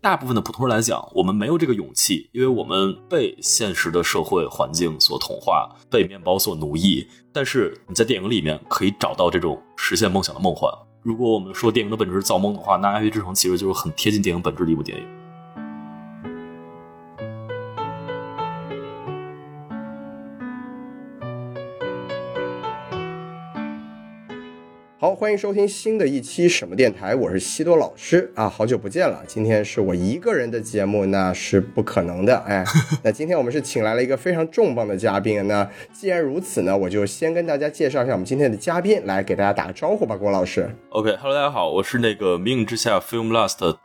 大部分的普通人来讲，我们没有这个勇气，因为我们被现实的社会环境所同化，被面包所奴役。但是你在电影里面可以找到这种实现梦想的梦幻。如果我们说电影的本质是造梦的话，那《爱乐之城》其实就是很贴近电影本质的一部电影。欢迎收听新的一期什么电台，我是西多老师啊，好久不见了。今天是我一个人的节目，那是不可能的。哎，那今天我们是请来了一个非常重磅的嘉宾。那既然如此呢，我就先跟大家介绍一下我们今天的嘉宾，来给大家打个招呼吧，郭老师。OK，Hello，大家好，我是那个《命运之下》Film Last 的，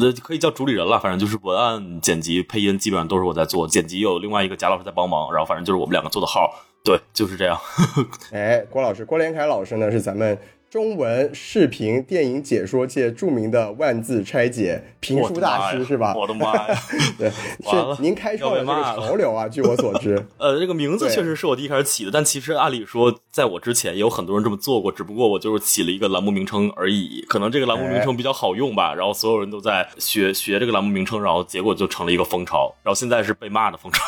那可以叫主理人了，反正就是文案、剪辑、配音，基本上都是我在做。剪辑有另外一个贾老师在帮忙，然后反正就是我们两个做的号。对，就是这样。哎，郭老师，郭连凯老师呢，是咱们。中文视频电影解说界著名的万字拆解评书大师是吧？我的妈呀！对，是您开创了这个潮流啊！据我所知，呃，这个名字确实是我第一开始起的，但其实按理说，在我之前也有很多人这么做过，只不过我就是起了一个栏目名称而已。可能这个栏目名称比较好用吧，然后所有人都在学学这个栏目名称，然后结果就成了一个风潮，然后现在是被骂的风潮。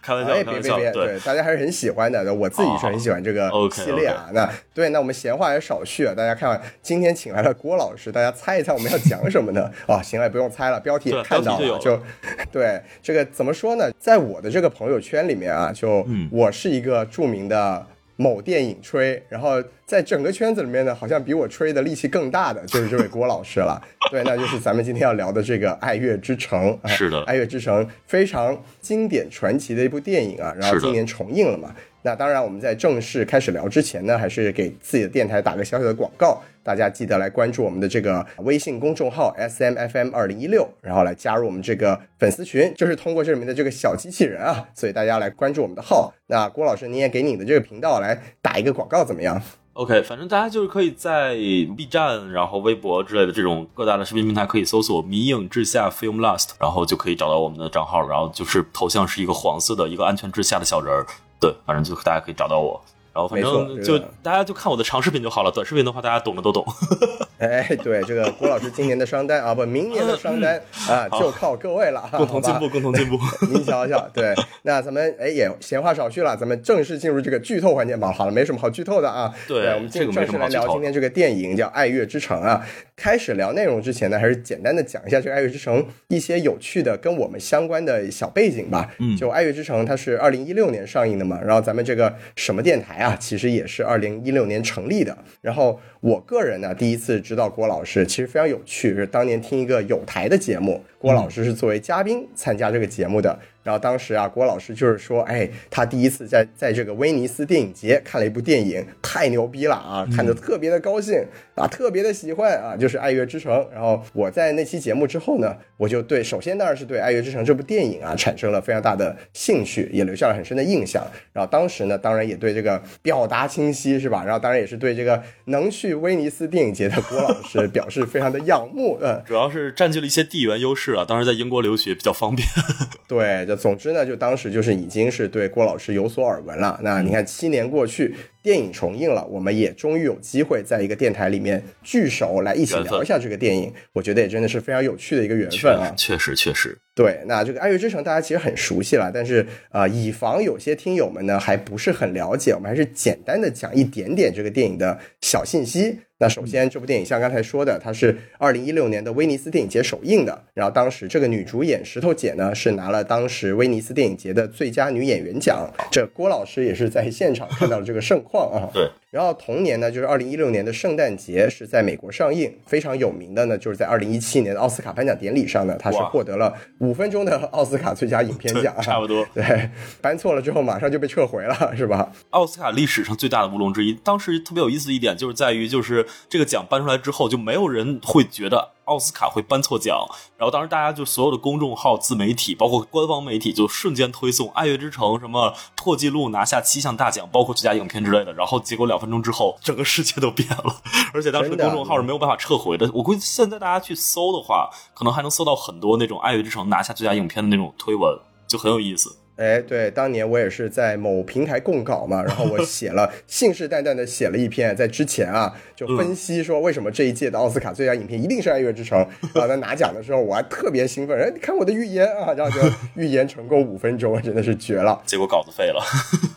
开玩笑，开玩笑，对，大家还是很喜欢的。我自己是很喜欢这个系列啊。那对，那我们闲话也少叙。大家看，今天请来了郭老师，大家猜一猜我们要讲什么呢？哦，行了，不用猜了，标题看到了就，对这个怎么说呢？在我的这个朋友圈里面啊，就我是一个著名的某电影吹，然后在整个圈子里面呢，好像比我吹的力气更大的就是这位郭老师了。对，那就是咱们今天要聊的这个《爱乐之城》。是的，《爱乐之城》非常经典传奇的一部电影啊，然后今年重映了嘛。那当然，我们在正式开始聊之前呢，还是给自己的电台打个小小的广告。大家记得来关注我们的这个微信公众号 S M F M 二零一六，然后来加入我们这个粉丝群，就是通过这里面的这个小机器人啊。所以大家来关注我们的号。那郭老师，你也给你的这个频道来打一个广告，怎么样？OK，反正大家就是可以在 B 站、然后微博之类的这种各大的视频平台可以搜索“迷影之下 Film Last”，然后就可以找到我们的账号。然后就是头像是一个黄色的一个安全之下的小人儿。对，反正就大家可以找到我。然后反正就大家就看我的长视频就好了，短视频的话大家懂的都懂。哎，对，这个郭老师今年的商单啊，不，明年的商单 啊，就靠各位了。共同进步，共同进步。您瞧瞧，对，那咱们哎也闲话少叙了，咱们正式进入这个剧透环节吧。好了，没什么好剧透的啊。对，我们正式来聊今天这个电影叫《爱乐之城》啊。开始聊内容之前呢，还是简单的讲一下这个《爱乐之城》一些有趣的跟我们相关的小背景吧。嗯，就《爱乐之城》它是二零一六年上映的嘛，然后咱们这个什么电台啊，啊其实也是二零一六年成立的。然后我个人呢，第一次知道郭老师，其实非常有趣，是当年听一个有台的节目，郭老师是作为嘉宾参加这个节目的。然后当时啊，郭老师就是说，哎，他第一次在在这个威尼斯电影节看了一部电影，太牛逼了啊，看得特别的高兴啊，特别的喜欢啊，就是《爱乐之城》。然后我在那期节目之后呢，我就对，首先当然是对《爱乐之城》这部电影啊产生了非常大的兴趣，也留下了很深的印象。然后当时呢，当然也对这个表达清晰是吧？然后当然也是对这个能去威尼斯电影节的郭老师 表示非常的仰慕。嗯，主要是占据了一些地缘优势啊，当时在英国留学比较方便。对，就。总之呢，就当时就是已经是对郭老师有所耳闻了。那你看，七年过去。电影重映了，我们也终于有机会在一个电台里面聚首来一起聊一下这个电影。我觉得也真的是非常有趣的一个缘分啊！确实，确实。对，那这个《爱乐之城》大家其实很熟悉了，但是啊，以防有些听友们呢还不是很了解，我们还是简单的讲一点点这个电影的小信息。那首先，这部电影像刚才说的，它是二零一六年的威尼斯电影节首映的。然后当时这个女主演石头姐呢是拿了当时威尼斯电影节的最佳女演员奖。这郭老师也是在现场看到了这个盛况啊。对。然后同年呢，就是二零一六年的圣诞节是在美国上映，非常有名的呢，就是在二零一七年的奥斯卡颁奖典礼上呢，他是获得了五分钟的奥斯卡最佳影片奖，差不多。对，颁错了之后马上就被撤回了，是吧？奥斯卡历史上最大的乌龙之一。当时特别有意思一点就是在于，就是这个奖颁出来之后，就没有人会觉得。奥斯卡会颁错奖，然后当时大家就所有的公众号、自媒体，包括官方媒体，就瞬间推送《爱乐之城》什么破纪录拿下七项大奖，包括最佳影片之类的。然后结果两分钟之后，整个世界都变了，而且当时公众号是没有办法撤回的。我估计现在大家去搜的话，可能还能搜到很多那种《爱乐之城》拿下最佳影片的那种推文，就很有意思。哎，对，当年我也是在某平台供稿嘛，然后我 写了信誓旦旦的写了一篇，在之前啊就分析说为什么这一届的奥斯卡最佳影片一定是《爱乐之城》啊，在拿奖的时候我还特别兴奋，哎，你看我的预言啊，然后就 预言成功五分钟，真的是绝了。结果稿子废了。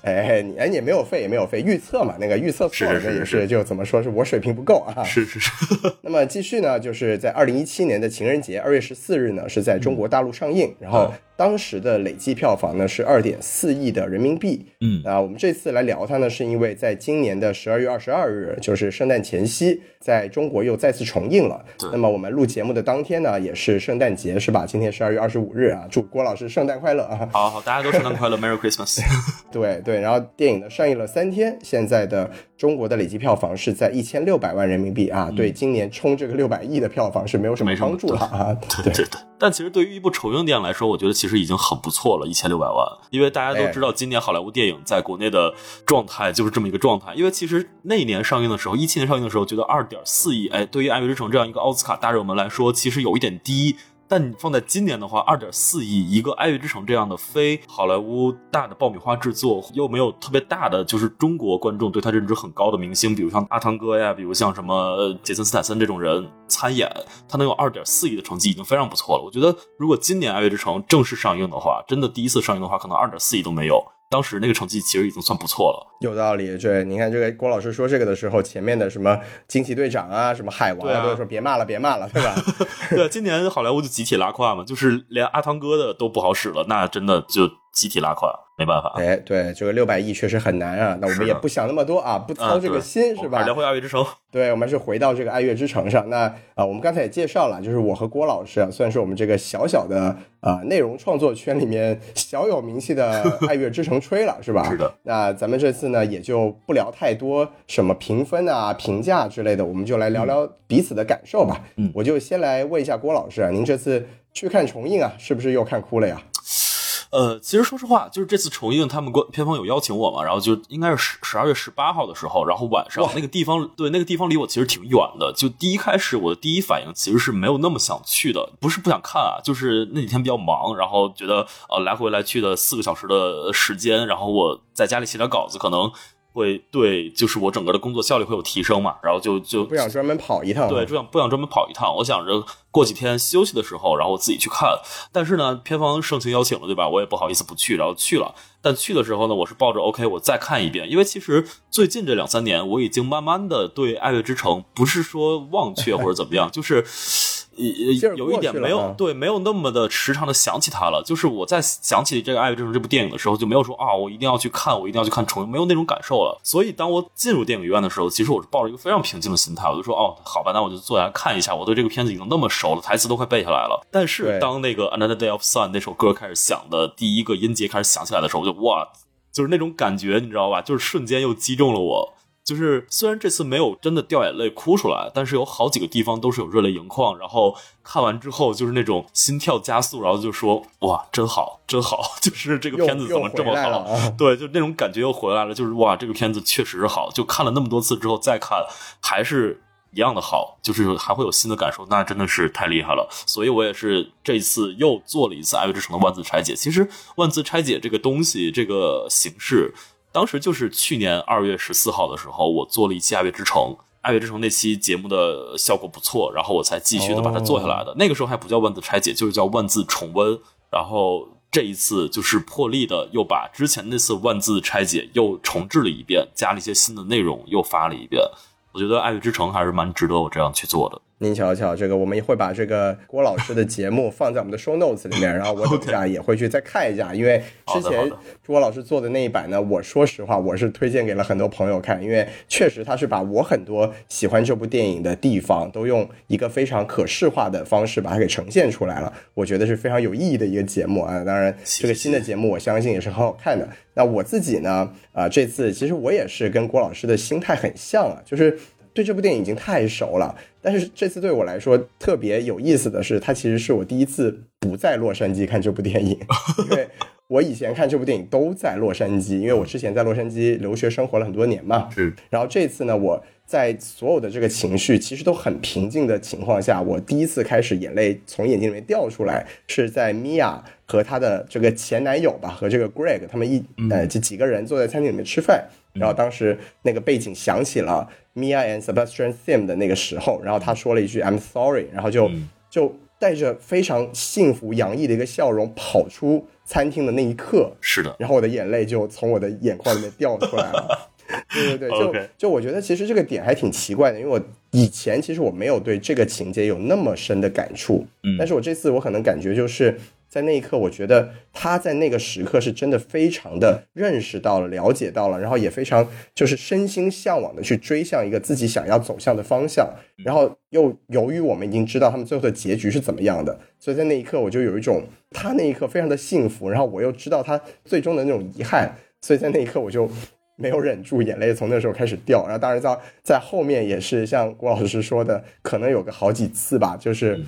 哎，你哎也没有废也没有废，预测嘛，那个预测错了，这也是就怎么说是我水平不够啊。是是是。那么继续呢，就是在二零一七年的情人节二月十四日呢，是在中国大陆上映，然后。当时的累计票房呢是二点四亿的人民币。嗯，啊，我们这次来聊它呢，是因为在今年的十二月二十二日，就是圣诞前夕，在中国又再次重映了。那么我们录节目的当天呢，也是圣诞节，是吧？今天十二月二十五日啊，祝郭老师圣诞快乐啊！好好，大家都圣诞快乐，Merry Christmas。对对，然后电影呢上映了三天，现在的中国的累计票房是在一千六百万人民币啊，对，今年冲这个六百亿的票房是没有什么帮助了啊。对 对对。但其实对于一部重映电影来说，我觉得其实已经很不错了，一千六百万。因为大家都知道，今年好莱坞电影在国内的状态就是这么一个状态。因为其实那一年上映的时候，一七年上映的时候，觉得二点四亿，哎，对于《爱乐之城》这样一个奥斯卡大热门来说，其实有一点低。但你放在今年的话，二点四亿一个《爱乐之城》这样的非好莱坞大的爆米花制作，又没有特别大的就是中国观众对他认知很高的明星，比如像阿汤哥呀，比如像什么杰森斯坦森这种人参演，他能有二点四亿的成绩已经非常不错了。我觉得如果今年《爱乐之城》正式上映的话，真的第一次上映的话，可能二点四亿都没有。当时那个成绩其实已经算不错了，有道理。对，你看这个郭老师说这个的时候，前面的什么惊奇队长啊，什么海王啊，都说别骂了，别骂了，对吧？对，今年好莱坞就集体拉胯嘛，就是连阿汤哥的都不好使了，那真的就集体拉胯。没办法，哎，对，这个六百亿确实很难啊。那我们也不想那么多啊，不操这个心，是吧？聊回《爱乐之城》，对，我们是回到这个《爱乐之城》上。那啊，我们刚才也介绍了，就是我和郭老师啊，算是我们这个小小的啊内容创作圈里面小有名气的 《爱乐之城》吹了，是吧？是的。那咱们这次呢，也就不聊太多什么评分啊、评价之类的，我们就来聊聊彼此的感受吧。嗯，我就先来问一下郭老师啊，您这次去看重映啊，是不是又看哭了呀？呃，其实说实话，就是这次重映，他们官片方有邀请我嘛，然后就应该是十十二月十八号的时候，然后晚上那个地方，对那个地方离我其实挺远的。就第一开始我的第一反应其实是没有那么想去的，不是不想看啊，就是那几天比较忙，然后觉得呃来回来去的四个小时的时间，然后我在家里写点稿子，可能。会对，就是我整个的工作效率会有提升嘛，然后就就不想专门跑一趟，对，不想不想专门跑一趟，我想着过几天休息的时候，然后我自己去看。但是呢，片方盛情邀请了，对吧？我也不好意思不去，然后去了。但去的时候呢，我是抱着 OK，我再看一遍，因为其实最近这两三年，我已经慢慢的对《爱乐之城》不是说忘却或者怎么样，就是。有有一点没有对，没有那么的时常的想起他了。就是我在想起这个《爱乐之城》这部电影的时候，就没有说啊，我一定要去看，我一定要去看重映，没有那种感受了。所以当我进入电影院的时候，其实我是抱着一个非常平静的心态，我就说哦，好吧，那我就坐下来看一下。我对这个片子已经那么熟了，台词都快背下来了。但是当那个《Another Day of Sun》那首歌开始响的第一个音节开始响起来的时候，我就哇，就是那种感觉，你知道吧？就是瞬间又击中了我。就是虽然这次没有真的掉眼泪哭出来，但是有好几个地方都是有热泪盈眶。然后看完之后就是那种心跳加速，然后就说哇，真好，真好！就是这个片子怎么这么好？对，就那种感觉又回来了。就是哇，这个片子确实是好。就看了那么多次之后再看，还是一样的好，就是还会有新的感受，那真的是太厉害了。所以我也是这次又做了一次《爱乐之城》的万字拆解。其实万字拆解这个东西，这个形式。当时就是去年二月十四号的时候，我做了一期《爱乐之城》，《爱乐之城》那期节目的效果不错，然后我才继续的把它做下来的。那个时候还不叫万字拆解，就是叫万字重温。然后这一次就是破例的，又把之前那次万字拆解又重置了一遍，加了一些新的内容，又发了一遍。我觉得《爱乐之城》还是蛮值得我这样去做的。您瞧瞧，这个我们也会把这个郭老师的节目放在我们的 show notes 里面，然后我等下也会去再看一下，因为之前郭老师做的那一版呢，我说实话我是推荐给了很多朋友看，因为确实他是把我很多喜欢这部电影的地方都用一个非常可视化的方式把它给呈现出来了，我觉得是非常有意义的一个节目啊。当然，这个新的节目我相信也是很好看的。那我自己呢，啊，这次其实我也是跟郭老师的心态很像啊，就是。对这部电影已经太熟了，但是这次对我来说特别有意思的是，它其实是我第一次不在洛杉矶看这部电影，因为我以前看这部电影都在洛杉矶，因为我之前在洛杉矶留学生活了很多年嘛。是。然后这次呢，我在所有的这个情绪其实都很平静的情况下，我第一次开始眼泪从眼睛里面掉出来，是在米娅和她的这个前男友吧，和这个 Greg 他们一呃这几个人坐在餐厅里面吃饭，然后当时那个背景响起了 Mia and Sebastian theme 的那个时候，然后他说了一句 I'm sorry，然后就就带着非常幸福洋溢的一个笑容跑出餐厅的那一刻，是的，然后我的眼泪就从我的眼眶里面掉出来了。对对对，就 就我觉得其实这个点还挺奇怪的，因为我以前其实我没有对这个情节有那么深的感触，嗯。但是我这次我可能感觉就是在那一刻，我觉得他在那个时刻是真的非常的认识到了、了解到了，然后也非常就是身心向往的去追向一个自己想要走向的方向，然后又由于我们已经知道他们最后的结局是怎么样的，所以在那一刻我就有一种他那一刻非常的幸福，然后我又知道他最终的那种遗憾，所以在那一刻我就。没有忍住，眼泪从那时候开始掉。然后，当然在在后面也是像郭老师说的，可能有个好几次吧，就是、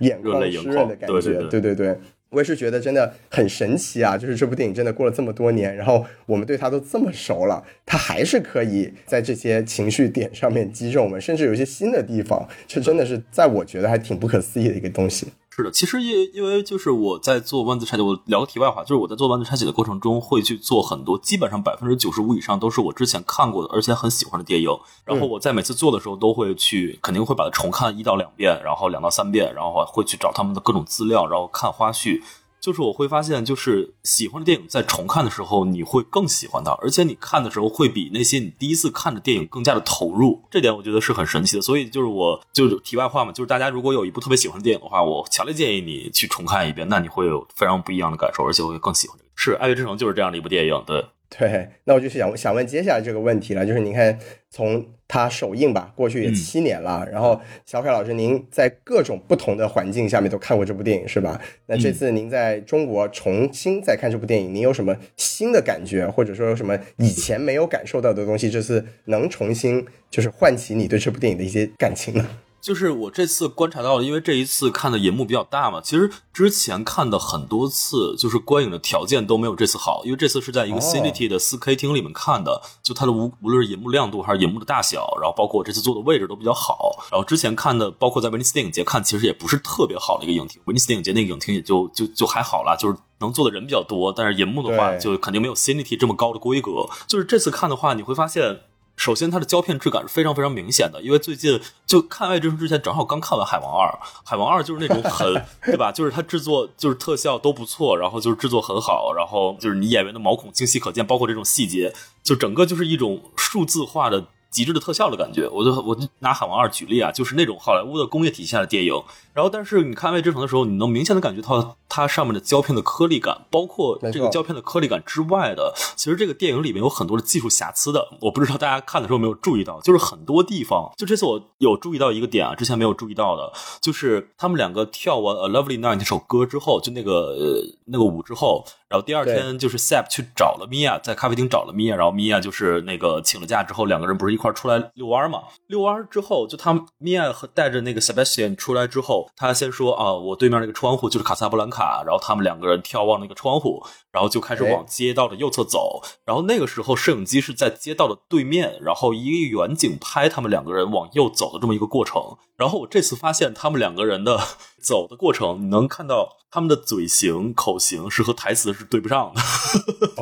眼眶湿润的感觉。眶对对对对对我也是觉得真的很神奇啊！就是这部电影真的过了这么多年，然后我们对它都这么熟了，它还是可以在这些情绪点上面击中我们，甚至有一些新的地方，这真的是在我觉得还挺不可思议的一个东西。是的，其实因因为就是我在做万字拆解，我聊个题外话，就是我在做万字拆解的过程中，会去做很多，基本上百分之九十五以上都是我之前看过的，而且很喜欢的电影。然后我在每次做的时候，都会去肯定会把它重看一到两遍，然后两到三遍，然后会去找他们的各种资料，然后看花絮。就是我会发现，就是喜欢的电影在重看的时候，你会更喜欢它，而且你看的时候会比那些你第一次看的电影更加的投入，这点我觉得是很神奇的。所以就是我就是题外话嘛，就是大家如果有一部特别喜欢的电影的话，我强烈建议你去重看一遍，那你会有非常不一样的感受，而且会更喜欢这个。是《爱乐之城》就是这样的一部电影，对，对，那我就想想问接下来这个问题了，就是你看从它首映吧，过去也嗯七年了，然后小凯老师您在各种不同的环境下面都看过这部电影是吧？那这次您在中国重新再看这部电影，您有什么新的感觉，或者说有什么以前没有感受到的东西，这次能重新就是唤起你对这部电影的一些感情呢？就是我这次观察到了，因为这一次看的银幕比较大嘛，其实之前看的很多次，就是观影的条件都没有这次好，因为这次是在一个哦 Cinity 的 4K 厅里面看的，就它的无无论是银幕亮度还是银幕的大小，然后包括我这次坐的位置都比较好。然后之前看的，包括在威尼斯电影节看，其实也不是特别好的一个影厅，威尼斯电影节那个影厅也就就就还好啦，就是。能坐的人比较多，但是银幕的话就肯定没有 Cinity 这么高的规格。就是这次看的话，你会发现首先，它的胶片质感是非常非常明显的，因为最近就看《爱之书》之前，正好刚看完《海王二》，《海王二》就是那种很 对吧？就是它制作就是特效都不错，然后就是制作很好，然后就是你演员的毛孔清晰可见，包括这种细节，就整个就是一种数字化的。极致的特效的感觉，我就我就拿《海王二》举例啊，就是那种好莱坞的工业体系下的电影。然后，但是你看《未知城》的时候，你能明显的感觉到它上面的胶片的颗粒感，包括这个胶片的颗粒感之外的，其实这个电影里面有很多的技术瑕疵的。我不知道大家看的时候有没有注意到，就是很多地方，就这次我有注意到一个点啊，之前没有注意到的，就是他们两个跳完《A Lovely Night》那首歌之后，就那个呃那个舞之后，然后第二天就是 Sap 去找了米娅，在咖啡厅找了米娅，然后米娅就是那个请了假之后，两个人不是一块儿出来遛弯嘛？遛弯之后，就他们米娅和带着那个 Sebastian 出来之后，他先说啊，我对面那个窗户就是卡萨布兰卡，然后他们两个人眺望那个窗户，然后就开始往街道的右侧走，然后那个时候摄影机是在街道的对面，然后一个远景拍他们两个人往右走的这么一个过程。然后我这次发现他们两个人的走的过程，你能看到他们的嘴型、口型是和台词是对不上的。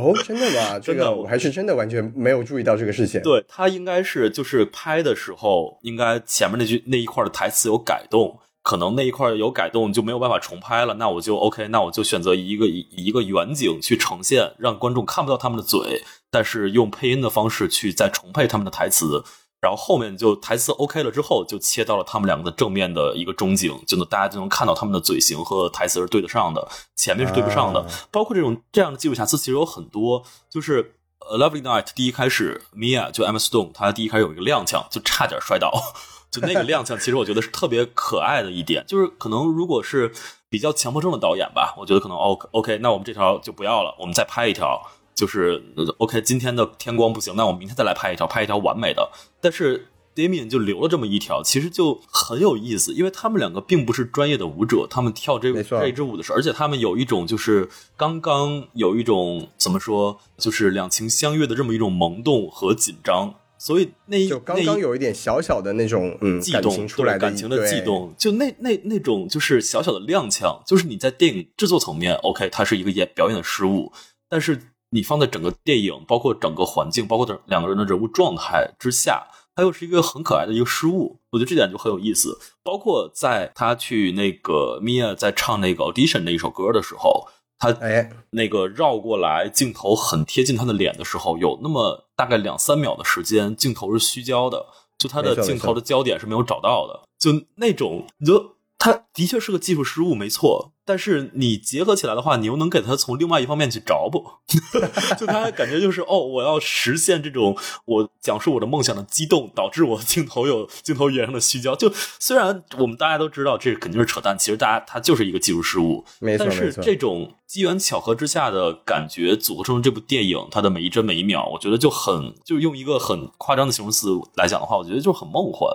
哦，真的吗？这个我还是真的完全没有注意到这个事情。对他应该是就是拍的时候，应该前面那句那一块的台词有改动，可能那一块有改动就没有办法重拍了。那我就 OK，那我就选择一个以一个远景去呈现，让观众看不到他们的嘴，但是用配音的方式去再重配他们的台词。然后后面就台词 OK 了之后，就切到了他们两个的正面的一个中景，就能大家就能看到他们的嘴型和台词是对得上的，前面是对不上的。啊包括这种这样的技术瑕疵，其实有很多，就是。呃，《Lovely Night》第一开始，Mia 就 Emma Stone，她第一开始有一个踉跄，就差点摔倒，就那个踉跄，其实我觉得是特别可爱的一点，就是可能如果是比较强迫症的导演吧，我觉得可能 OK OK，那我们这条就不要了，我们再拍一条，就是呃 OK，今天的天光不行，那我明天再来拍一条，拍一条完美的，但是。Damian 就留了这么一条，其实就很有意思，因为他们两个并不是专业的舞者，他们跳这这支舞的时候，而且他们有一种就是刚刚有一种怎么说，就是两情相悦的这么一种萌动和紧张。所以那一就刚刚有一点小小的那种嗯悸动出来的感情的悸动，就那那那种就是小小的踉跄，就是你在电影制作层面，OK，它是一个演表演的失误，但是你放在整个电影，包括整个环境，包括两个人的人物状态之下，它又是一个很可爱的一个失误。我觉得这点就很有意思。包括在他去那个 Mia 在唱那个 Audition 那一首歌的时候。他哎，那个绕过来，镜头很贴近他的脸的时候，有那么大概两三秒的时间，镜头是虚焦的，就他的镜头的焦点是没有找到的，就那种，你就他的确是个技术失误，没错。但是你结合起来的话，你又能给他从另外一方面去找补，就他感觉就是哦，我要实现这种我讲述我的梦想的激动，导致我镜头有镜头语言上的虚焦。就虽然我们大家都知道这肯定是扯淡，其实大家它就是一个技术失误。没错，但是这种机缘巧合之下的感觉组合成这部电影，它的每一帧每一秒，我觉得就很就用一个很夸张的形容词来讲的话，我觉得就很梦幻。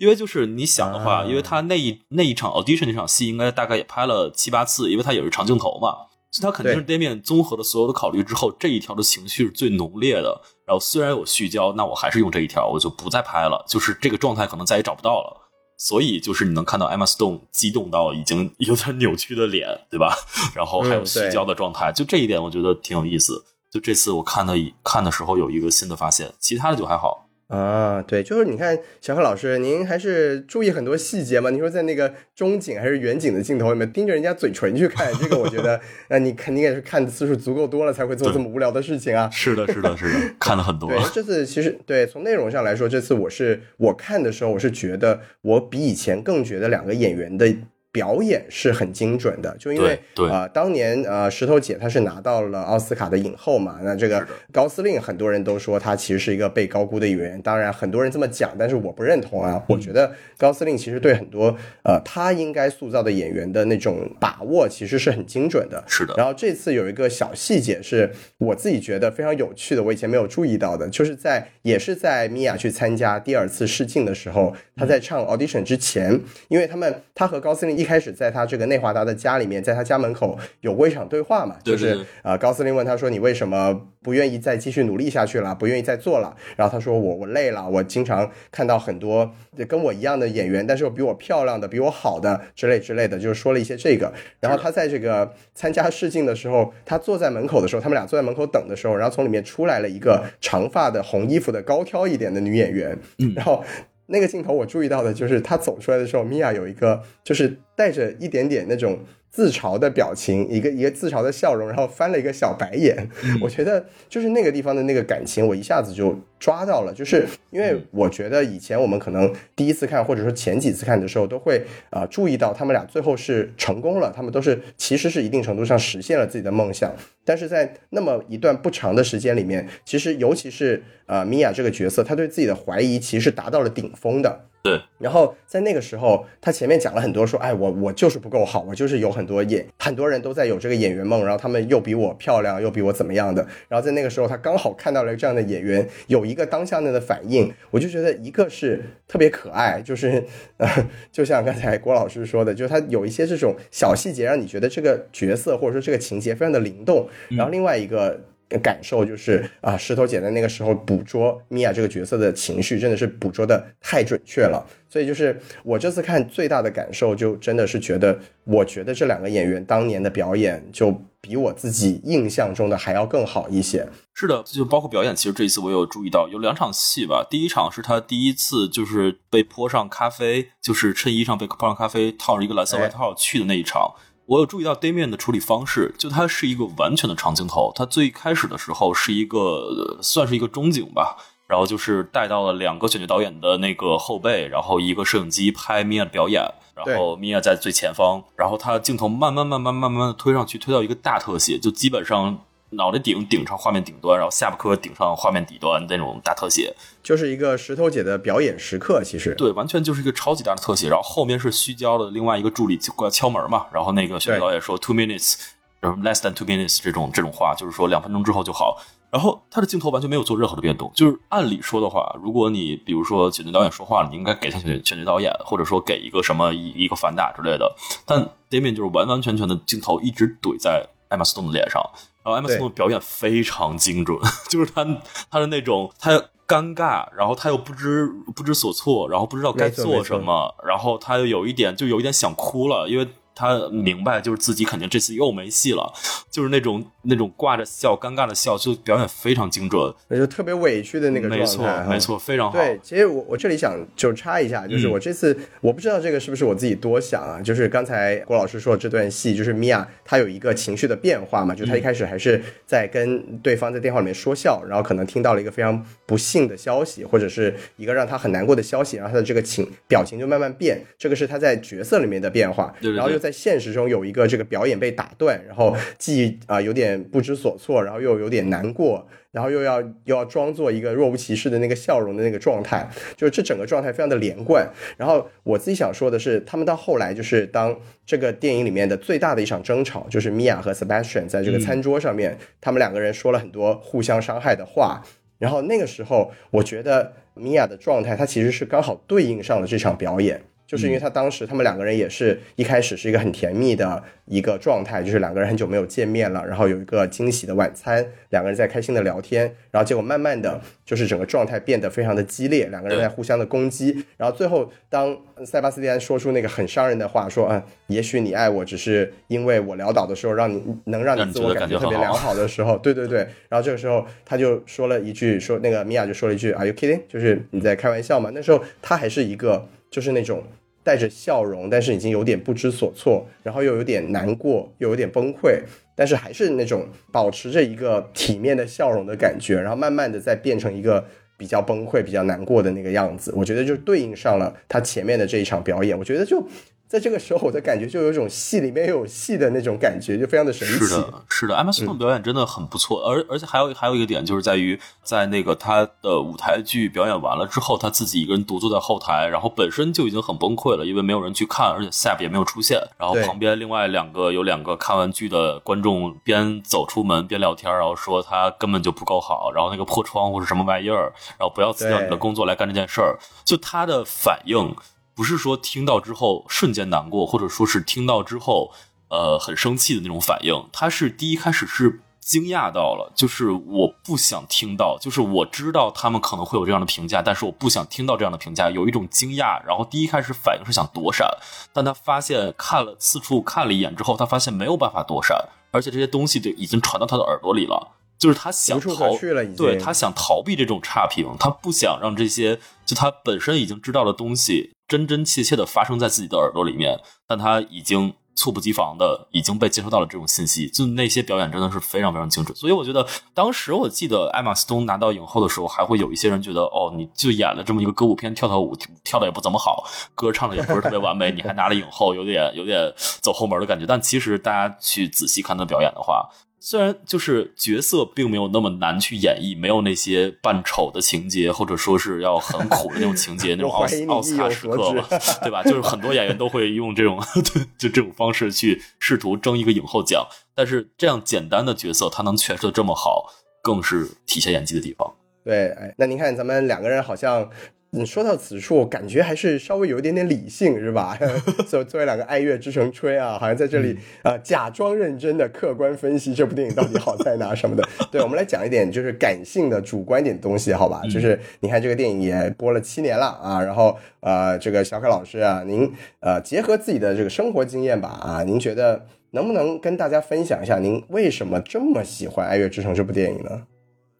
因为就是你想的话，因为他那一那一场 audition 那场戏，应该大概也拍了七八次，因为他也是长镜头嘛，所以他肯定是 Damian 综合了所有的考虑之后，这一条的情绪是最浓烈的。然后虽然有虚焦，那我还是用这一条，我就不再拍了，就是这个状态可能再也找不到了。所以就是你能看到 Emma Stone 激动到已经有点扭曲的脸，对吧？然后还有虚焦的状态，就这一点我觉得挺有意思。就这次我看的看的时候有一个新的发现，其他的就还好。啊，对，就是你看小何老师，您还是注意很多细节嘛。你说在那个中景还是远景的镜头里面盯着人家嘴唇去看，这个我觉得，那你肯定也是看的次数足够多了才会做这么无聊的事情啊。是的，是的，是的，看了很多。对，这次其实对从内容上来说，这次我是我看的时候，我是觉得我比以前更觉得两个演员的。表演是很精准的，就因为啊，当年呃，石头姐她是拿到了奥斯卡的影后嘛，那这个高司令很多人都说他其实是一个被高估的演员，当然很多人这么讲，但是我不认同啊，我觉得高司令其实对很多呃他应该塑造的演员的那种把握其实是很精准的，是的。然后这次有一个小细节是我自己觉得非常有趣的，我以前没有注意到的，就是在也是在米娅去参加第二次试镜的时候，她在唱 audition 之前，因为他们她和高司令。一开始在他这个内华达的家里面，在他家门口有过一场对话嘛，就是呃高司令问他说：“你为什么不愿意再继续努力下去了？不愿意再做了？”然后他说：“我我累了，我经常看到很多跟我一样的演员，但是又比我漂亮的、比我好的之类之类的，就是说了一些这个。然后他在这个参加试镜的时候，他坐在门口的时候，他们俩坐在门口等的时候，然后从里面出来了一个长发的红衣服的高挑一点的女演员，然后。那个镜头我注意到的就是他走出来的时候，米娅有一个就是带着一点点那种自嘲的表情，一个一个自嘲的笑容，然后翻了一个小白眼。我觉得就是那个地方的那个感情，我一下子就抓到了。就是因为我觉得以前我们可能第一次看，或者说前几次看的时候，都会啊注意到他们俩最后是成功了，他们都是其实是一定程度上实现了自己的梦想。但是在那么一段不长的时间里面，其实尤其是呃米娅这个角色，她对自己的怀疑其实是达到了顶峰的。对，然后在那个时候，他前面讲了很多，说，哎，我我就是不够好，我就是有很多演，很多人都在有这个演员梦，然后他们又比我漂亮，又比我怎么样的，然后在那个时候，他刚好看到了这样的演员，有一个当下那的反应，我就觉得一个是特别可爱，就是，呃，就像刚才郭老师说的，就是他有一些这种小细节，让你觉得这个角色或者说这个情节非常的灵动，然后另外一个。感受就是啊，石头姐在那个时候捕捉米娅这个角色的情绪，真的是捕捉的太准确了。所以就是我这次看最大的感受，就真的是觉得，我觉得这两个演员当年的表演，就比我自己印象中的还要更好一些。是的，就包括表演，其实这一次我有注意到有两场戏吧。第一场是他第一次就是被泼上咖啡，就是衬衣上被泼上咖啡，套着一个蓝色外套去的那一场。我有注意到 Damian 的处理方式，就它是一个完全的长镜头。它最开始的时候是一个算是一个中景吧，然后就是带到了两个选角导演的那个后背，然后一个摄影机拍 Mia 的表演，然后 Mia 在最前方，然后他镜头慢慢慢慢慢慢的推上去，推到一个大特写，就基本上。脑袋顶顶上画面顶端，然后下巴颏顶上画面底端那种大特写，就是一个石头姐的表演时刻。其实对，完全就是一个超级大的特写。然后后面是虚焦的，另外一个助理过来敲门嘛。然后那个选导演说 two minutes，然后 less than two minutes 这种这种话，就是说两分钟之后就好。然后他的镜头完全没有做任何的变动。就是按理说的话，如果你比如说选角导演说话了，你应该给他选选角导演，或者说给一个什么一一个反打之类的。但 Damien 就是完完全全的镜头一直怼在艾玛斯顿的脸上。然后，艾玛斯顿表演非常精准，就是他他的那种，他尴尬，然后他又不知不知所措，然后不知道该做什么，然后他又有一点就有一点想哭了，因为。他明白，就是自己肯定这次又没戏了，就是那种那种挂着笑、尴尬的笑，就表演非常精准，那就特别委屈的那个状态，没错，没错，非常好。对，其实我我这里想就插一下，就是我这次我不知道这个是不是我自己多想啊，就是刚才郭老师说这段戏，就是米娅她有一个情绪的变化嘛，就她一开始还是在跟对方在电话里面说笑，然后可能听到了一个非常不幸的消息，或者是一个让她很难过的消息，然后她的这个情表情就慢慢变，这个是她在角色里面的变化，然后又在现实中有一个这个表演被打断，然后既啊有点不知所措，然后又有点难过，然后又要又要装作一个若无其事的那个笑容的那个状态，就是这整个状态非常的连贯。然后我自己想说的是，他们到后来就是当这个电影里面的最大的一场争吵，就是米娅和 Sebastian 在这个餐桌上面，他们两个人说了很多互相伤害的话。然后那个时候，我觉得米娅的状态，她其实是刚好对应上了这场表演。就是因为他当时他们两个人也是一开始是一个很甜蜜的一个状态，就是两个人很久没有见面了，然后有一个惊喜的晚餐，两个人在开心的聊天，然后结果慢慢的就是整个状态变得非常的激烈，两个人在互相的攻击，然后最后当塞巴斯蒂安说出那个很伤人的话，说啊，也许你爱我只是因为我潦倒的时候让你能让你自我感觉特别良好的时候，对对对，然后这个时候他就说了一句，说那个米娅就说了一句，Are you kidding？就是你在开玩笑吗？那时候他还是一个就是那种。带着笑容，但是已经有点不知所措，然后又有点难过，又有点崩溃，但是还是那种保持着一个体面的笑容的感觉，然后慢慢的再变成一个比较崩溃、比较难过的那个样子。我觉得就对应上了他前面的这一场表演，我觉得就。在这个时候，我的感觉就有一种戏里面有戏的那种感觉，就非常的神奇。是的，是的，艾玛斯通表演真的很不错，而而且还有还有一个点，就是在于在那个他的舞台剧表演完了之后，他自己一个人独坐在后台，然后本身就已经很崩溃了，因为没有人去看，而且 Sap 也没有出现，然后旁边另外两个有两个看完剧的观众边走出门边聊天，然后说他根本就不够好，然后那个破窗户是什么玩意儿，然后不要辞掉你的工作来干这件事儿，就他的反应。不是说听到之后瞬间难过，或者说是听到之后，呃，很生气的那种反应。他是第一开始是惊讶到了，就是我不想听到，就是我知道他们可能会有这样的评价，但是我不想听到这样的评价，有一种惊讶。然后第一开始反应是想躲闪，但他发现看了四处看了一眼之后，他发现没有办法躲闪，而且这些东西就已经传到他的耳朵里了。就是他想逃，对他想逃避这种差评，他不想让这些就他本身已经知道的东西真真切切的发生在自己的耳朵里面，但他已经猝不及防的已经被接收到了这种信息，就那些表演真的是非常非常精准。所以我觉得当时我记得艾玛斯通拿到影后的时候，还会有一些人觉得哦，你就演了这么一个歌舞片，跳跳舞跳的也不怎么好，歌唱的也不是特别完美，你还拿了影后，有点有点走后门的感觉。但其实大家去仔细看他表演的话。虽然就是角色并没有那么难去演绎，没有那些扮丑的情节，或者说是要很苦的那种情节，那种奥斯奥斯卡时刻嘛，对吧？就是很多演员都会用这种 就这种方式去试图争一个影后奖，但是这样简单的角色他能诠释的这么好，更是体现演技的地方。对，哎，那您看咱们两个人好像。你说到此处，感觉还是稍微有一点点理性，是吧？作作为两个爱乐之城吹啊，好像在这里啊，假装认真的客观分析这部电影到底好在哪什么的。对，我们来讲一点就是感性的、主观点的东西，好吧？就是你看这个电影也播了七年了啊，然后呃，这个小凯老师啊，您呃结合自己的这个生活经验吧啊，您觉得能不能跟大家分享一下您为什么这么喜欢《爱乐之城》这部电影呢？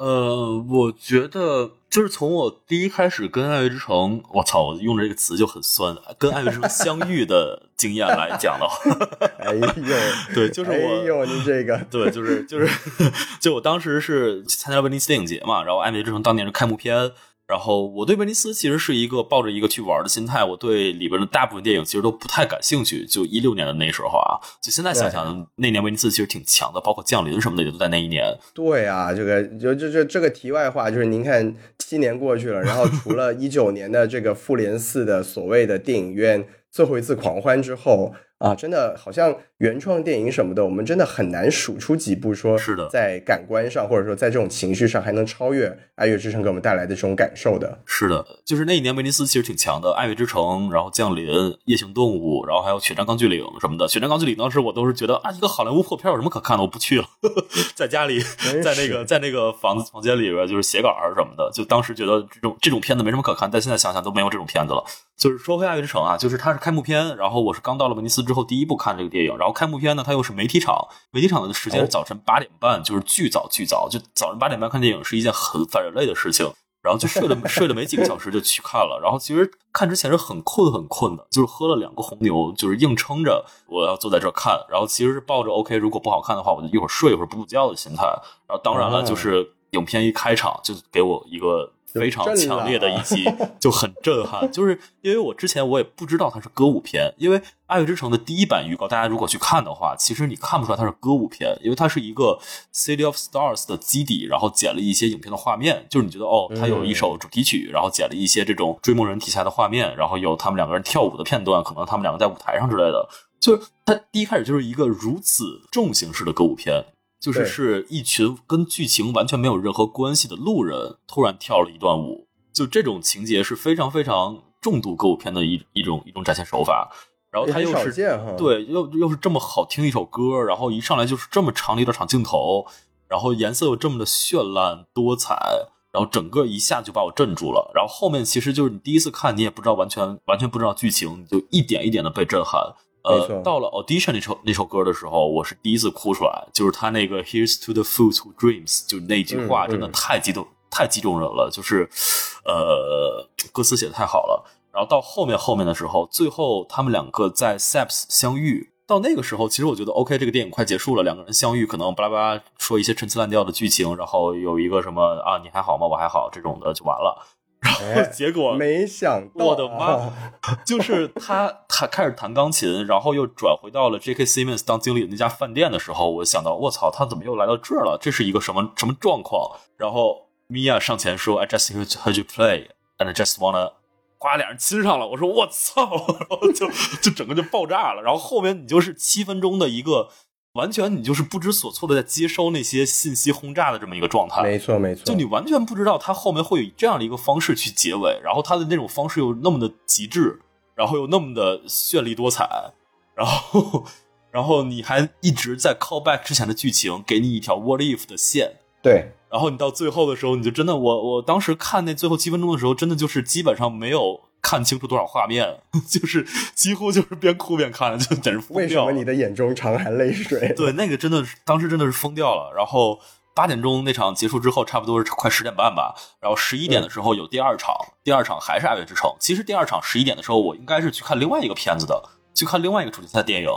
呃，我觉得就是从我第一开始跟《爱乐之城》，我操，我用的这个词就很酸，跟《爱乐之城》相遇的经验来讲的话，哎呦，对，就是我，哎呦，您这个，对，就是就是，就我当时是参加威尼斯电影节嘛，然后《爱乐之城》当年是开幕片。然后我对威尼斯其实是一个抱着一个去玩的心态，我对里边的大部分电影其实都不太感兴趣。就一六年的那时候啊，就现在想想，那年威尼斯其实挺强的，包括降临什么的也都在那一年。对啊，这个就就就这个题外话，就是您看七年过去了，然后除了一九年的这个复联四的所谓的电影院最后一次狂欢之后。啊，真的好像原创电影什么的，我们真的很难数出几部说是的在感官上或者说在这种情绪上还能超越《爱乐之城》给我们带来的这种感受的。是的，就是那一年威尼斯其实挺强的，《爱乐之城》，然后《降临》《夜行动物》，然后还有《血战钢锯岭》什么的。《血战钢锯岭》当时我都是觉得啊，一个好莱坞破片有什么可看的？我不去了，在家里，在那个在那个房子房间里边就是写稿儿什么的。就当时觉得这种这种片子没什么可看，但现在想想都没有这种片子了。就是说回《爱乐之城》啊，就是它是开幕片，然后我是刚到了威尼斯之后第一部看这个电影，然后开幕片呢，它又是媒体场，媒体场的时间是早晨八点半，就是巨早巨早，就早上八点半看电影是一件很反人类的事情。然后就睡了 睡了没几个小时就去看了，然后其实看之前是很困很困的，就是喝了两个红牛，就是硬撑着我要坐在这儿看，然后其实是抱着 OK 如果不好看的话，我就一会儿睡一会儿补补觉的心态。然后当然了，就是影片一开场就给我一个。非常强烈的一集，就很震撼。就是因为我之前我也不知道它是歌舞片，因为《爱乐之城》的第一版预告，大家如果去看的话，其实你看不出来它是歌舞片，因为它是一个《City of Stars》的基底，然后剪了一些影片的画面。就是你觉得哦，它有一首主题曲，然后剪了一些这种追梦人题材的画面，然后有他们两个人跳舞的片段，可能他们两个在舞台上之类的。就是它第一开始就是一个如此重形式的歌舞片。就是是一群跟剧情完全没有任何关系的路人突然跳了一段舞，就这种情节是非常非常重度歌舞片的一一种一种展现手法。然后它又是对又又是这么好听一首歌，然后一上来就是这么长的一段长镜头，然后颜色又这么的绚烂多彩，然后整个一下就把我镇住了。然后后面其实就是你第一次看，你也不知道完全完全不知道剧情，你就一点一点的被震撼。呃，到了 audition 那首那首歌的时候，我是第一次哭出来，就是他那个 Here's to the fools who dreams，就那句话真的太激动，太击中人了，就是，呃，歌词写的太好了。然后到后面后面的时候，最后他们两个在 Saps 相遇，到那个时候，其实我觉得 OK，这个电影快结束了，两个人相遇，可能巴拉巴拉说一些陈词滥调的剧情，然后有一个什么啊，你还好吗？我还好，这种的就完了。然后结果没想到，我的妈！就是他，他开始弹钢琴，然后又转回到了 J.K. Simmons 当经理的那家饭店的时候，我想到，我操，他怎么又来到这儿了？这是一个什么什么状况？然后 Mia 上前说：“I just heard you play, and I just wanna…… 呱，俩人亲上了。”我说：“我操！” 然后就就整个就爆炸了。然后后面你就是七分钟的一个。完全你就是不知所措的在接收那些信息轰炸的这么一个状态，没错没错。就你完全不知道他后面会以这样的一个方式去结尾，然后他的那种方式又那么的极致，然后又那么的绚丽多彩，然后然后你还一直在 call back 之前的剧情，给你一条 what if 的线，对。然后你到最后的时候，你就真的我我当时看那最后七分钟的时候，真的就是基本上没有。看清楚多少画面，就是几乎就是边哭边看，就简直疯掉。为什么你的眼中常含泪水？对，那个真的是当时真的是疯掉了。然后八点钟那场结束之后，差不多是快十点半吧。然后十一点的时候有第二场，第二场还是《爱乐之城》。其实第二场十一点的时候，我应该是去看另外一个片子的，去看另外一个主题赛电影。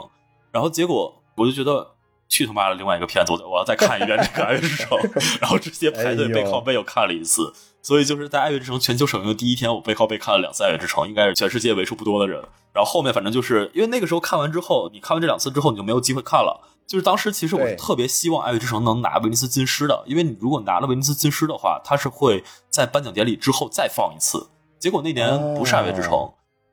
然后结果我就觉得去他妈的另外一个片子，我我要再看一遍这个《爱乐之城》。然后直接排队背靠背又看了一次。所以就是在《爱乐之城》全球首映的第一天，我背靠背看了两次《爱乐之城》，应该是全世界为数不多的人。然后后面反正就是因为那个时候看完之后，你看完这两次之后，你就没有机会看了。就是当时其实我是特别希望《爱乐之城》能拿威尼斯金狮的，因为你如果拿了威尼斯金狮的话，它是会在颁奖典礼之后再放一次。结果那年不是《爱乐之城》，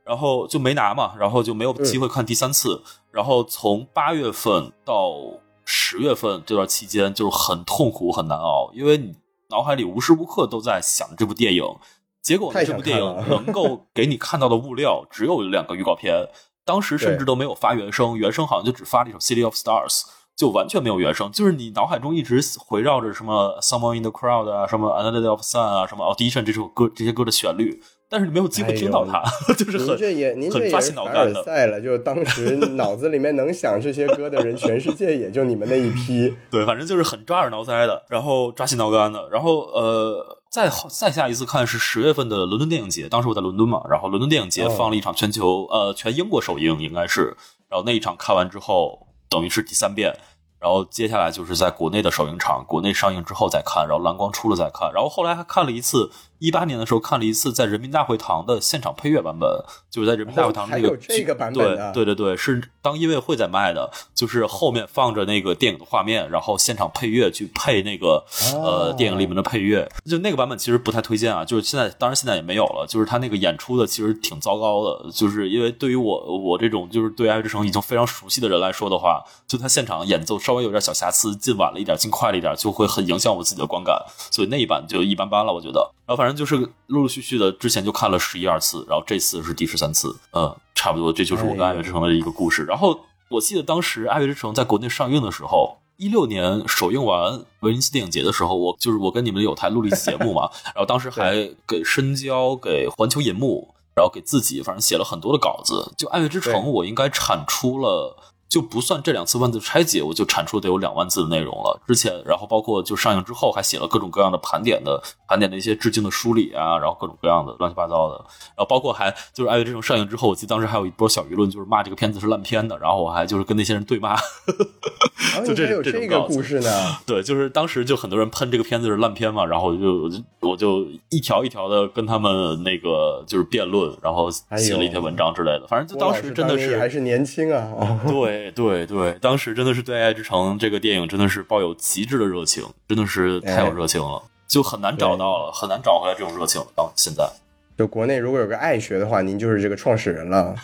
然后就没拿嘛，然后就没有机会看第三次。然后从八月份到十月份这段期间，就是很痛苦、很难熬，因为你。脑海里无时无刻都在想这部电影，结果这部电影能够给你看到的物料只有两个预告片，当时甚至都没有发原声，原声好像就只发了一首《City of Stars》，就完全没有原声，就是你脑海中一直围绕着什么《Someone in the Crowd》啊，什么《Another Day of Sun》啊，什么《Audition》这首歌这些歌的旋律。但是你没有机会听到它，就是很这也您这也是凡尔赛了。就当时脑子里面能想这些歌的人，全世界也就你们那一批。对，反正就是很抓耳挠腮的，然后抓心挠肝的。然后呃，再再下一次看是十月份的伦敦电影节，当时我在伦敦嘛，然后伦敦电影节放了一场全球呃全英国首映，应该是。然后那一场看完之后，等于是第三遍。然后接下来就是在国内的首映场，国内上映之后再看，然后蓝光出了再看，然后后来还看了一次一八年的时候看了一次在人民大会堂的现场配乐版本，就是在人民大会堂那个这个版本的。对对对对，是当音乐会在卖的，就是后面放着那个电影的画面，然后现场配乐去配那个、哦。呃电影里面的配乐，就那个版本其实不太推荐啊，就是现在当然现在也没有了，就是他那个演出的其实挺糟糕的，就是因为对于我我这种就是对《爱之城》已经非常熟悉的人来说的话，就他现场演奏稍微有点小瑕疵，进晚了一点，进快了一点，就会很影响我自己的观感，所以那一版就一般般了，我觉得。然后反正就是陆陆续续的，之前就看了十一二次，然后这次是第十三次，嗯，差不多这就是我跟《爱乐之城》的一个故事。然后我记得当时《爱乐之城》在国内上映的时候。一六年首映完威尼斯电影节的时候，我就是我跟你们有台录了一期节目嘛，然后当时还给深交、给环球银幕，然后给自己反正写了很多的稿子。就《爱乐之城》，我应该产出了。就不算这两次万字拆解，我就产出得有两万字的内容了。之前，然后包括就上映之后，还写了各种各样的盘点的盘点的一些致敬的梳理啊，然后各种各样的乱七八糟的。然后包括还就是《爱乐之城》上映之后，我记得当时还有一波小舆论，就是骂这个片子是烂片的。然后我还就是跟那些人对骂，就这这个故事呢？对，就是当时就很多人喷这个片子是烂片嘛，然后我就我就一条一条的跟他们那个就是辩论，然后写了一篇文章之类的。反正就当时真的郭老师当年还是年轻啊！哦对对对，当时真的是对《爱之城》这个电影真的是抱有极致的热情，真的是太有热情了，就很难找到了，很难找回来这种热情。到现在，就国内如果有个爱学的话，您就是这个创始人了。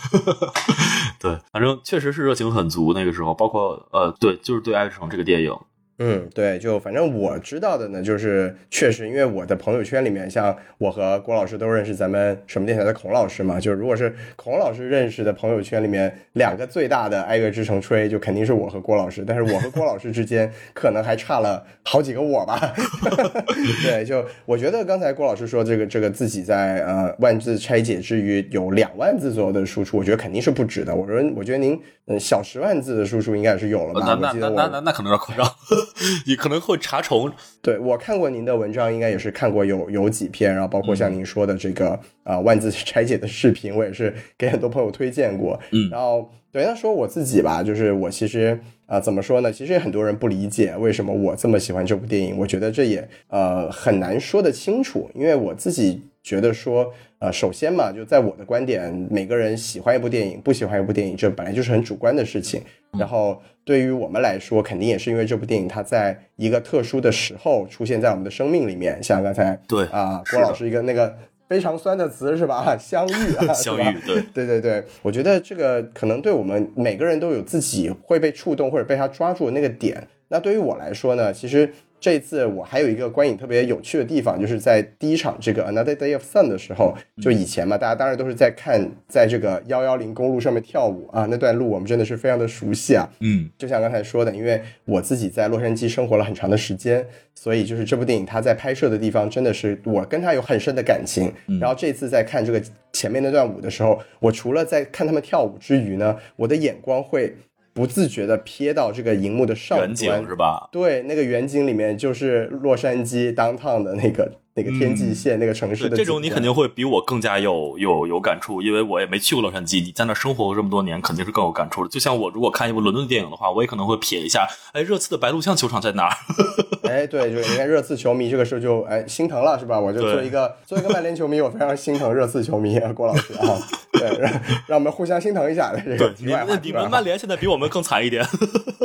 对，反正确实是热情很足。那个时候，包括呃，对，就是对《爱之城》这个电影，嗯，对，就反正我知道的呢，就是确实，因为我的朋友圈里面，像我和郭老师都认识咱们什么电台的孔老师嘛，就是如果是孔老师认识的朋友圈里面，两个最大的爱乐之城吹，就肯定是我和郭老师，但是我和郭老师之间 可能还差了好几个我吧。对，就我觉得刚才郭老师说这个这个自己在呃万字拆解之余有两万字左右的输出，我觉得肯定是不止的。我说，我觉得您嗯小十万字的输出应该是有了吧？那那那那那可能有点夸张，你可能会查重。对我看过您的文章，应该也是看过有有几篇，然后包括像您说的这个啊、呃万字拆解的视频，我也是给很多朋友推荐过。嗯然后对那说我自己吧，就是我其实啊、呃怎么说呢？其实也很多人不理解为什么我这么喜欢这部电影，我觉得这也呃很难说得清楚，因为我自己觉得说。呃，首先嘛，就在我的观点，每个人喜欢一部电影，不喜欢一部电影，这本来就是很主观的事情。然后对于我们来说，肯定也是因为这部电影它在一个特殊的时候出现在我们的生命里面，像刚才对啊，郭老师一个那个非常酸的词是吧？相遇啊，相遇，对，对对对，我觉得这个可能对我们每个人都有自己会被触动或者被他抓住的那个点。那对于我来说呢，其实这次我还有一个观影特别有趣的地方，就是在第一场这个 Another Day of Sun 的时候，就以前嘛，大家当然都是在看在这个幺幺零公路上面跳舞啊，那段路我们真的是非常的熟悉啊。嗯，就像刚才说的，因为我自己在洛杉矶生活了很长的时间，所以就是这部电影它在拍摄的地方真的是我跟他有很深的感情。然后这次在看这个前面那段舞的时候，我除了在看他们跳舞之余呢，我的眼光会不自觉的瞥到这个荧幕的上端是，吧？对，那个远景里面就是洛杉矶 downtown 的那个那个天际线、那个城市，的这种你肯定会比我更加有有有感触，因为我也没去过洛杉矶，你在那生活过这么多年，肯定是更有感触的。就像我如果看一部伦敦电影的话，我也可能会瞥一下，哎，热刺的白鹿巷球场在哪儿？哎，对，就是你看热刺球迷这个时候就哎心疼了，是吧？我就对做一个做一个曼联球迷，我非常心疼热刺球迷啊，郭老师啊，对，让让我们互相心疼一下的这个题你。们你们曼联现在比我们更惨一点。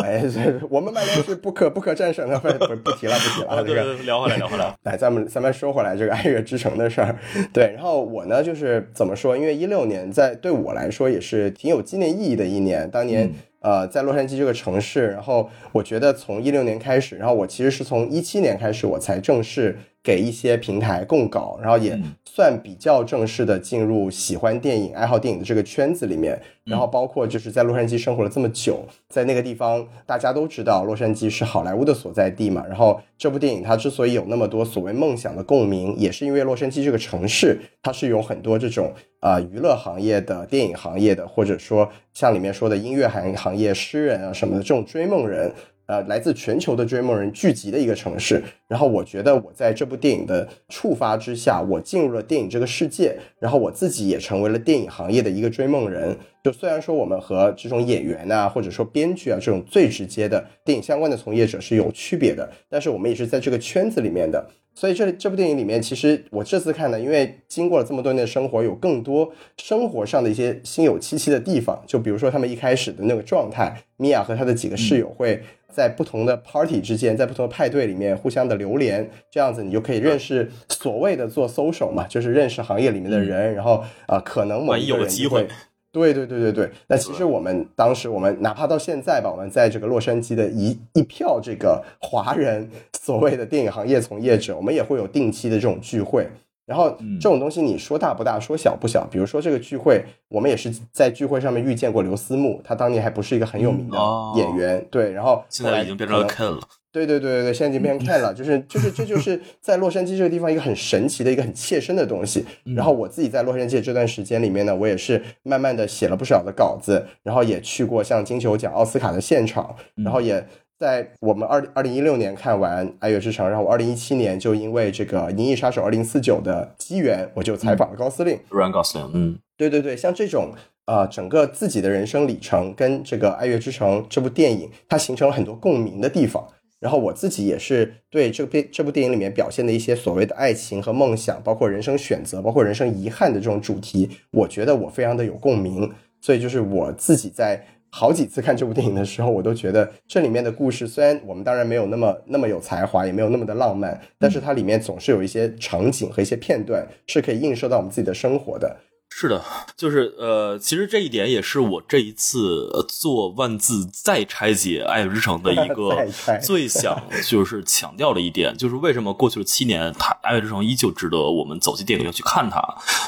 哎，是我们曼联是不可不可战胜的，不不不提了不提了 对对，聊回来聊回来。来，咱们咱们说回来这个爱乐之城的事儿，对，然后我呢就是怎么说？因为一六年在对我来说也是挺有纪念意义的一年，当年、呃在洛杉矶这个城市，然后我觉得从一六年开始，然后我其实是从一七年开始我才正式给一些平台供稿，然后也算比较正式的进入喜欢电影、爱好电影的这个圈子里面，然后包括就是在洛杉矶生活了这么久，在那个地方大家都知道洛杉矶是好莱坞的所在地嘛，然后这部电影它之所以有那么多所谓梦想的共鸣，也是因为洛杉矶这个城市它是有很多这种啊、呃娱乐行业的、电影行业的，或者说像里面说的音乐行行业、诗人啊什么的这种追梦人。呃，来自全球的追梦人聚集的一个城市。然后我觉得我在这部电影的触发之下，我进入了电影这个世界，然后我自己也成为了电影行业的一个追梦人。就虽然说我们和这种演员啊，或者说编剧啊这种最直接的电影相关的从业者是有区别的，但是我们也是在这个圈子里面的。所以这这部电影里面，其实我这次看呢，因为经过了这么多年的生活，有更多生活上的一些心有戚戚的地方。就比如说他们一开始的那个状态，米娅和她的几个室友会在不同的 party 之间，在不同的派对里面互相的流连，这样子你就可以认识所谓的做 social 嘛，就是认识行业里面的人，然后啊，可能我们有机会。对对对对对，那其实我们当时，我们哪怕到现在吧，我们在这个洛杉矶的一一票这个华人所谓的电影行业从业者，我们也会有定期的这种聚会。然后这种东西你说大不大，说小不小。比如说这个聚会，我们也是在聚会上面遇见过刘思慕，他当年还不是一个很有名的演员，对。然后现在已经变成了 Ken 了。对对对对对，现在已经变成 Ken 了，就是就是这就是在洛杉矶这个地方一个很神奇的一个很切身的东西。然后我自己在洛杉矶这段时间里面呢，我也是慢慢的写了不少的稿子，然后也去过像金球奖、奥斯卡的现场，然后也在我们二二零一六年看完《爱乐之城》，然后我二零一七年就因为这个《银翼杀手二零四九》的机缘，我就采访了高司令，Ryan Gosling，嗯，对对对，像这种啊，整个自己的人生里程跟这个《爱乐之城》这部电影，它形成了很多共鸣的地方。然后我自己也是对这部这部电影里面表现的一些所谓的爱情和梦想，包括人生选择，包括人生遗憾的这种主题，我觉得我非常的有共鸣。所以就是我自己在好几次看这部电影的时候，我都觉得这里面的故事虽然我们当然没有那么那么有才华，也没有那么的浪漫，但是它里面总是有一些场景和一些片段是可以映射到我们自己的生活的。是的，就是呃，其实这一点也是我这一次做万字再拆解《爱乐之城》的一个 最想 就是强调的一点，就是为什么过去了七年，它《爱乐之城》依旧值得我们走进电影院去看它。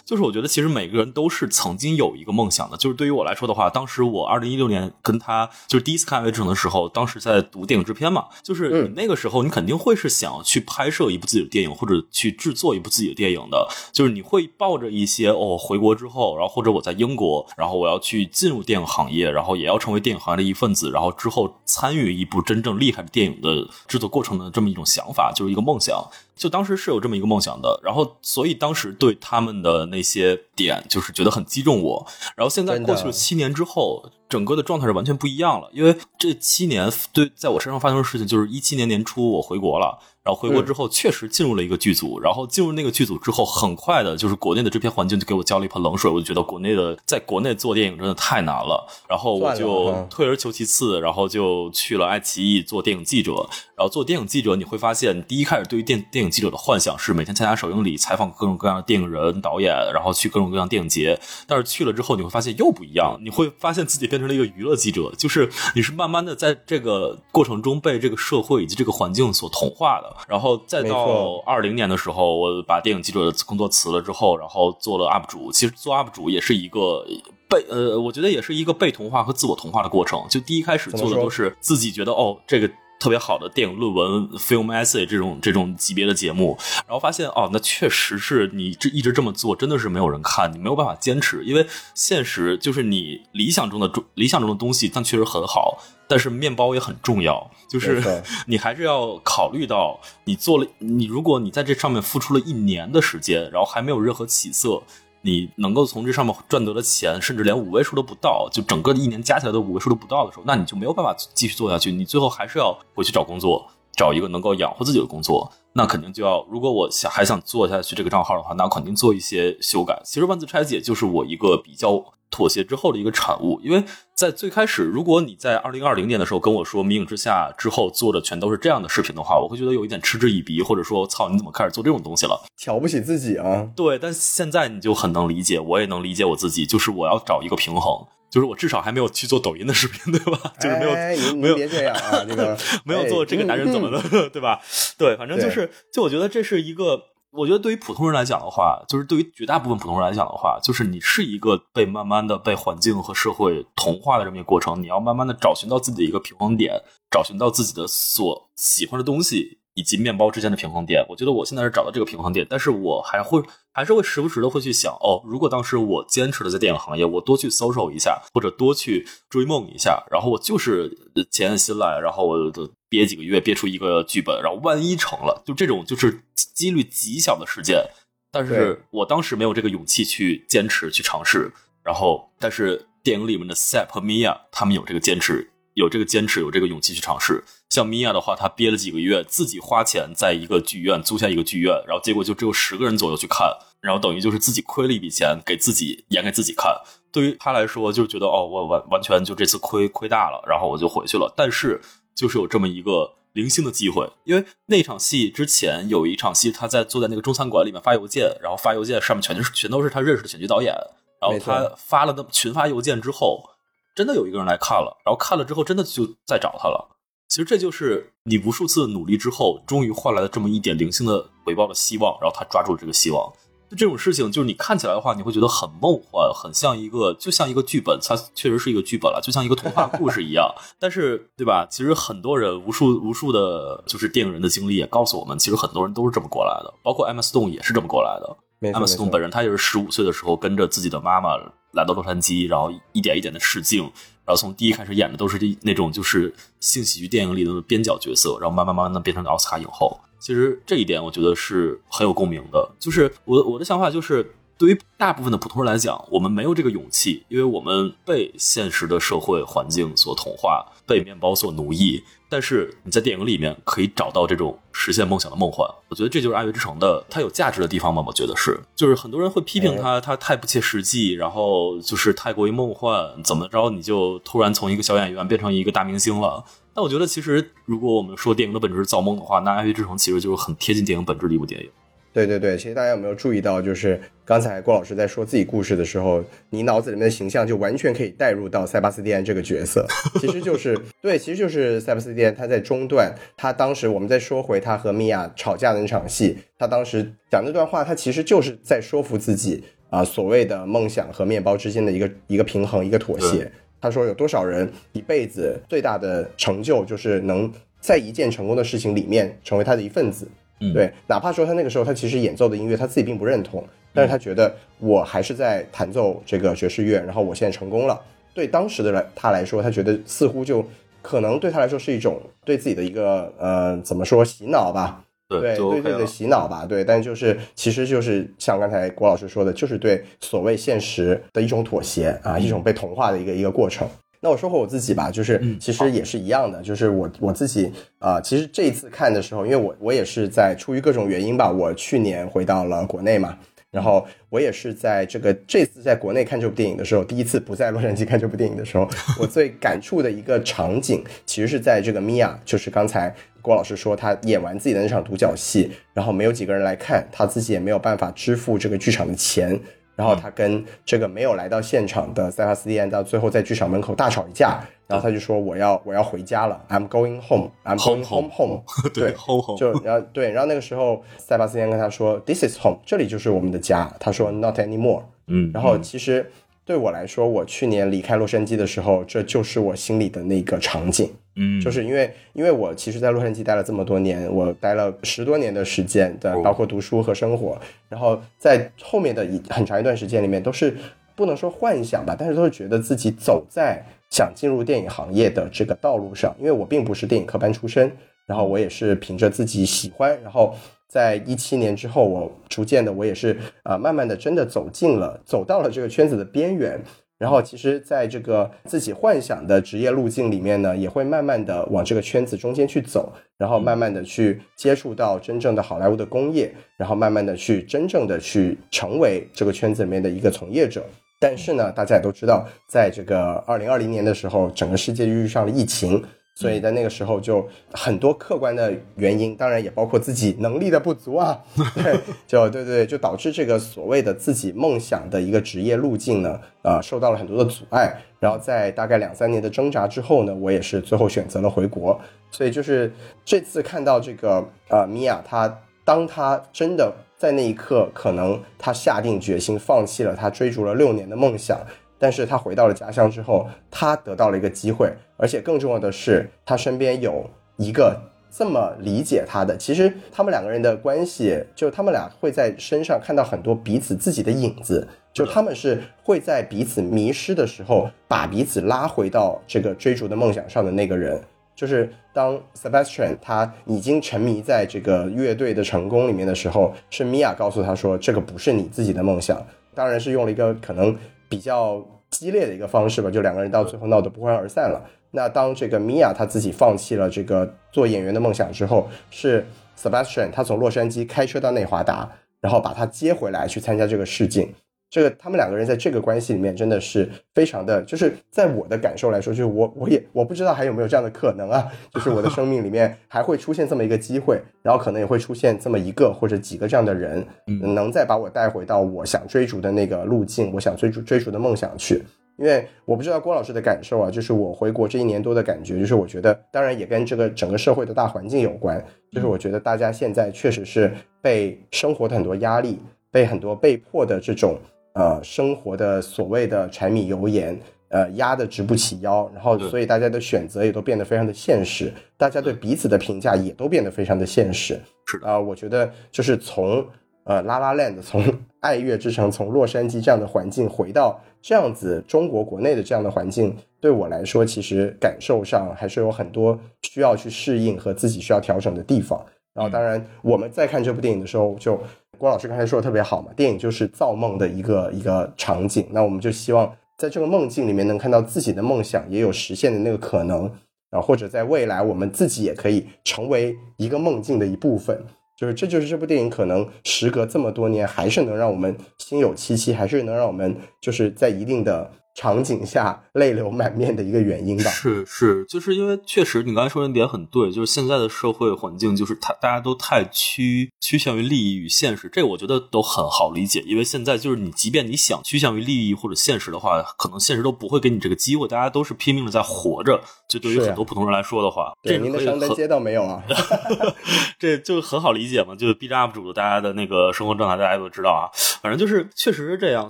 就是我觉得，其实每个人都是曾经有一个梦想的。就是对于我来说的话，当时我二零一六年跟他就是第一次看《爱乐之城》的时候，当时在读电影制片嘛，就是你那个时候你肯定会是想要去拍摄一部自己的电影，或者去制作一部自己的电影的，就是你会抱着一些哦回国。之后，然后或者我在英国，然后我要去进入电影行业，然后也要成为电影行业的一份子，然后之后参与一部真正厉害的电影的制作过程的这么一种想法，就是一个梦想。就当时是有这么一个梦想的，然后所以当时对他们的那些点，就是觉得很击中我。然后现在过去了七年之后，整个的状态是完全不一样了，因为这七年对在我身上发生的事情，就是一七年年初我回国了。然后回国之后，确实进入了一个剧组。然后进入那个剧组之后，很快的，就是国内的制片环境就给我浇了一盆冷水。我就觉得国内的在国内做电影真的太难了。然后我就退而求其次，然后就去了爱奇艺做电影记者。然后做电影记者，你会发现，第一开始对于电电影记者的幻想是每天参加首映礼，采访各种各样的电影人、导演，然后去各种各样电影节。但是去了之后，你会发现又不一样。你会发现自己变成了一个娱乐记者，就是你是慢慢的在这个过程中被这个社会以及这个环境所同化的。然后再到二零年的时候，我把电影记者的工作辞了之后，然后做了 UP 主。其实做 UP 主也是一个被呃，我觉得也是一个被同化和自我同化的过程。就第一开始做的都是自己觉得哦，这个特别好的电影论文 film essay 这种这种级别的节目，然后发现哦，那确实是你这一直这么做，真的是没有人看，你没有办法坚持，因为现实就是你理想中的理想中的东西，但确实很好。但是面包也很重要，就是 你还是要考虑到，你做了，你如果你在这上面付出了一年的时间，然后还没有任何起色，你能够从这上面赚得的钱，甚至连五位数都不到，就整个一年加起来的五位数都不到的时候，那你就没有办法继续做下去，你最后还是要回去找工作，找一个能够养活自己的工作，那肯定就要，如果我想还想做下去这个账号的话，那肯定做一些修改。其实万字拆解就是我一个比较。妥协之后的一个产物，因为在最开始，如果你在二零二零年的时候跟我说《迷影之下》之后做的全都是这样的视频的话，我会觉得有一点嗤之以鼻，或者说操，你怎么开始做这种东西了？瞧不起自己啊？对，但现在你就很能理解，我也能理解我自己，就是我要找一个平衡，就是我至少还没有去做抖音的视频，对吧？就是没有，没有别这样啊，这个没有做这个男人怎么了，对吧？对，反正就是，就我觉得这是一个。我觉得对于普通人来讲的话，就是对于绝大部分普通人来讲的话，就是你是一个被慢慢的被环境和社会同化的这么一个过程，你要慢慢的找寻到自己的一个平衡点，找寻到自己的所喜欢的东西。以及面包之间的平衡点，我觉得我现在是找到这个平衡点，但是我还会还是会时不时的会去想，哦，如果当时我坚持的在电影行业，我多去搜索一下，或者多去追梦一下，然后我就是潜下心来，然后我憋几个月，憋出一个剧本，然后万一成了，就这种就是几率极小的事件，但是我当时没有这个勇气去坚持去尝试，然后但是电影里面的 Sep 和 Mia 他们有这个坚持。有这个坚持，有这个勇气去尝试。像米娅的话，她憋了几个月，自己花钱在一个剧院租下一个剧院，然后结果就只有十个人左右去看，然后等于就是自己亏了一笔钱，给自己演给自己看。对于她来说，就是觉得哦，我完完全就这次亏亏大了，然后我就回去了。但是就是有这么一个零星的机会，因为那场戏之前有一场戏，他在坐在那个中餐馆里面发邮件，然后发邮件上面全是全都是他认识的选剧导演，然后他发了那群发邮件之后。真的有一个人来看了，然后看了之后，真的就再找他了。其实这就是你无数次努力之后，终于换来了这么一点零星的回报的希望。然后他抓住了这个希望。就这种事情，就是你看起来的话，你会觉得很梦幻，很像一个，就像一个剧本。它确实是一个剧本了，就像一个童话故事一样。但是，对吧？其实很多人，无数无数的，就是电影人的经历也告诉我们，其实很多人都是这么过来的。包括 Emma Stone 也是这么过来的。Emma Stone 本人，他也是十五岁的时候跟着自己的妈妈。来到洛杉矶，然后一点一点的试镜，然后从第一开始演的都是那种就是性喜剧电影里的边角角色，然后慢慢慢慢的变成奥斯卡影后。其实这一点我觉得是很有共鸣的。就是我我的想法就是，对于大部分的普通人来讲，我们没有这个勇气，因为我们被现实的社会环境所同化，被面包所奴役。但是你在电影里面可以找到这种实现梦想的梦幻，我觉得这就是《爱乐之城》的它有价值的地方嘛。我觉得是，就是很多人会批评它，它太不切实际，然后就是太过于梦幻，怎么着你就突然从一个小演员变成一个大明星了？但我觉得其实如果我们说电影的本质是造梦的话，那《爱乐之城》其实就是很贴近电影本质的一部电影。对对对，其实大家有没有注意到，就是刚才郭老师在说自己故事的时候，你脑子里面的形象就完全可以带入到塞巴斯蒂安这个角色，其实就是 对，其实就是塞巴斯蒂安他在中段，他当时我们在说回他和米娅吵架的那场戏，他当时讲那段话，他其实就是在说服自己啊，所谓的梦想和面包之间的一个一个平衡，一个妥协。他说有多少人一辈子最大的成就就是能在一件成功的事情里面成为他的一份子。对，哪怕说他那个时候他其实演奏的音乐他自己并不认同，但是他觉得我还是在弹奏这个爵士乐，然后我现在成功了。对当时的来他来说，他觉得似乎就可能对他来说是一种对自己的一个呃怎么说洗脑吧？对对对对的洗脑吧？对，但就是其实就是像刚才郭老师说的，就是对所谓现实的一种妥协啊，一种被同化的一个一个过程。那我说回我自己吧，就是其实也是一样的，就是我我自己啊，其实这一次看的时候，因为我我也是在出于各种原因吧，我去年回到了国内嘛，然后我也是在这个这次在国内看这部电影的时候，第一次不在洛杉矶看这部电影的时候，我最感触的一个场景，其实是在这个米娅，就是刚才郭老师说他演完自己的那场独角戏，然后没有几个人来看，他自己也没有办法支付这个剧场的钱。然后他跟这个没有来到现场的塞巴斯蒂安到最后在剧场门口大吵一架，然后他就说我要我要回家了，I'm going home，I'm going home home，对，home home，就 然后对，然后那个时候塞巴斯蒂安跟他说，This is home，这里就是我们的家。他说 Not anymore，嗯，然后其实对我来说，我去年离开洛杉矶的时候，这就是我心里的那个场景。嗯，就是因为，因为我其实，在洛杉矶待了这么多年，我待了十多年的时间的，包括读书和生活，然后在后面的一很长一段时间里面，都是不能说幻想吧，但是都是觉得自己走在想进入电影行业的这个道路上。因为我并不是电影科班出身，然后我也是凭着自己喜欢，然后在一七年之后，我逐渐的，我也是啊，慢慢的真的走进了，走到了这个圈子的边缘。然后，其实，在这个自己幻想的职业路径里面呢，也会慢慢的往这个圈子中间去走，然后慢慢的去接触到真正的好莱坞的工业，然后慢慢的去真正的去成为这个圈子里面的一个从业者。但是呢，大家也都知道，在这个二零二零年的时候，整个世界遇上了疫情。所以在那个时候，就很多客观的原因，当然也包括自己能力的不足啊，对，就对对，就导致这个所谓的自己梦想的一个职业路径呢，呃，受到了很多的阻碍。然后在大概两三年的挣扎之后呢，我也是最后选择了回国。所以就是这次看到这个呃米娅，她当她真的在那一刻，可能她下定决心放弃了她追逐了六年的梦想。但是他回到了家乡之后，他得到了一个机会，而且更重要的是，他身边有一个这么理解他的。其实他们两个人的关系，就他们俩会在身上看到很多彼此自己的影子，就他们是会在彼此迷失的时候，把彼此拉回到这个追逐的梦想上的那个人。就是当 Sebastian 他已经沉迷在这个乐队的成功里面的时候，是米娅告诉他说，这个不是你自己的梦想，当然是用了一个可能比较。激烈的一个方式吧，就两个人到最后闹得不欢而散了。那当这个米娅她自己放弃了这个做演员的梦想之后，是 Sebastian 他从洛杉矶开车到内华达，然后把她接回来去参加这个试镜。这个他们两个人在这个关系里面真的是非常的，就是在我的感受来说，就是我我也我不知道还有没有这样的可能啊，就是我的生命里面 还会出现这么一个机会，然后可能也会出现这么一个或者几个这样的人，能再把我带回到我想追逐的那个路径，我想追逐追逐的梦想去。因为我不知道郭老师的感受啊，就是我回国这一年多的感觉，就是我觉得，当然也跟这个整个社会的大环境有关，就是我觉得大家现在确实是被生活的很多压力，被很多被迫的这种。呃，生活的所谓的柴米油盐，呃，压得直不起腰，然后所以大家的选择也都变得非常的现实，大家对彼此的评价也都变得非常的现实。是啊，我觉得就是从呃拉拉 land，从爱乐之城，从洛杉矶这样的环境回到这样子中国国内的这样的环境，对我来说，其实感受上还是有很多需要去适应和自己需要调整的地方。然后，当然我们在看这部电影的时候就。郭老师刚才说的特别好嘛，电影就是造梦的一个一个场景，那我们就希望在这个梦境里面能看到自己的梦想也有实现的那个可能啊，或者在未来我们自己也可以成为一个梦境的一部分，就是这就是这部电影可能时隔这么多年还是能让我们心有戚戚，还是能让我们就是在一定的。场景下泪流满面的一个原因吧，是是，就是因为确实你刚才说的点很对，就是现在的社会环境就是太大家都太趋趋向于利益与现实，这个我觉得都很好理解，因为现在就是你即便你想趋向于利益或者现实的话，可能现实都不会给你这个机会，大家都是拼命的在活着。就对于很多普通人来说的话，对您的商单接到没有啊？这就很好理解嘛，就是 B 站 UP 主的大家的那个生活状态，大家都知道啊。反正就是确实是这样，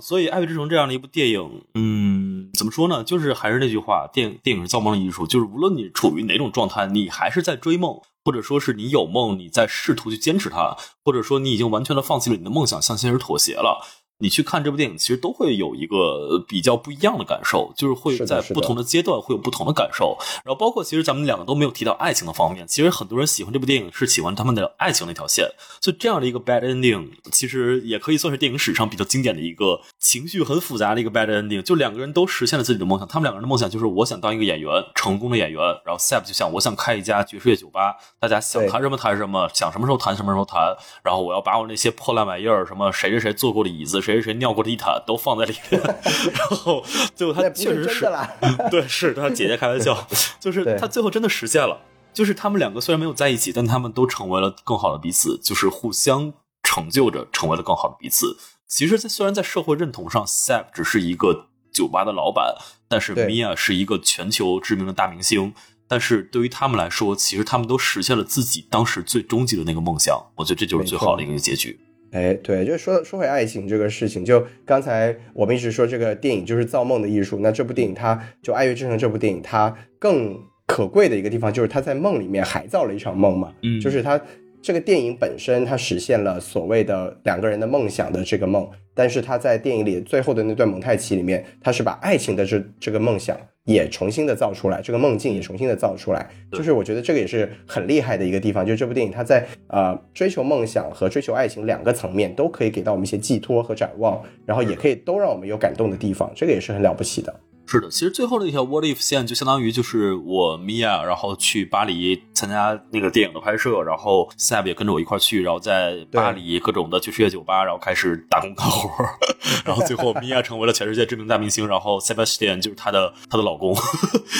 所以《爱乐之城》这样的一部电影，嗯。怎么说呢？就是还是那句话，电电影是造梦的艺术。就是无论你处于哪种状态，你还是在追梦，或者说是你有梦，你在试图去坚持它，或者说你已经完全的放弃了你的梦想，向现实妥协了。你去看这部电影，其实都会有一个比较不一样的感受，就是会在不同的阶段会有不同的感受。然后包括其实咱们两个都没有提到爱情的方面，其实很多人喜欢这部电影是喜欢他们的爱情那条线。所以这样的一个 bad ending，其实也可以算是电影史上比较经典的一个情绪很复杂的一个 bad ending。就两个人都实现了自己的梦想，他们两个人的梦想就是我想当一个演员，成功的演员。然后 Seb 就想我想开一家爵士乐酒吧，大家想谈什么谈什么，想什么时候谈什么时候谈。然后我要把我那些破烂玩意儿，什么谁谁谁坐过的椅子，谁谁谁尿过的地毯。都放在里面，然后最后他确实是，对，是他姐姐开玩笑，就是他最后真的实现了，就是他们两个虽然没有在一起，但他们都成为了更好的彼此，就是互相成就着，成为了更好的彼此。其实，在虽然在社会认同上 sep 只是一个酒吧的老板，但是 Mia 是一个全球知名的大明星，但是对于他们来说，其实他们都实现了自己当时最终极的那个梦想。我觉得这就是最好的一个结局。哎，对，就说说回爱情这个事情，就刚才我们一直说这个电影就是造梦的艺术，那这部电影它就《爱乐之城》这部电影，它更可贵的一个地方就是它在梦里面还造了一场梦嘛，嗯，就是它这个电影本身它实现了所谓的两个人的梦想的这个梦，但是它在电影里最后的那段蒙太奇里面，它是把爱情的这这个梦想。也重新的造出来，这个梦境也重新的造出来，就是我觉得这个也是很厉害的一个地方。就是这部电影，它在呃追求梦想和追求爱情两个层面都可以给到我们一些寄托和展望，然后也可以都让我们有感动的地方，这个也是很了不起的。是的，其实最后的一条 What if 线就相当于就是我 Mia，然后去巴黎参加那个电影的拍摄，然后 Sab 也跟着我一块去，然后在巴黎各种的爵士乐酒吧，然后开始打工干活，然后最后 Mia 成为了全世界知名大明星，然后 Sebastian 就是她的她的老公，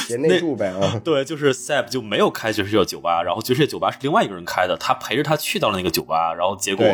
贤内助呗啊。对，就是 Sab 就没有开爵士乐酒吧，然后爵士乐酒吧是另外一个人开的，他陪着他去到了那个酒吧，然后结果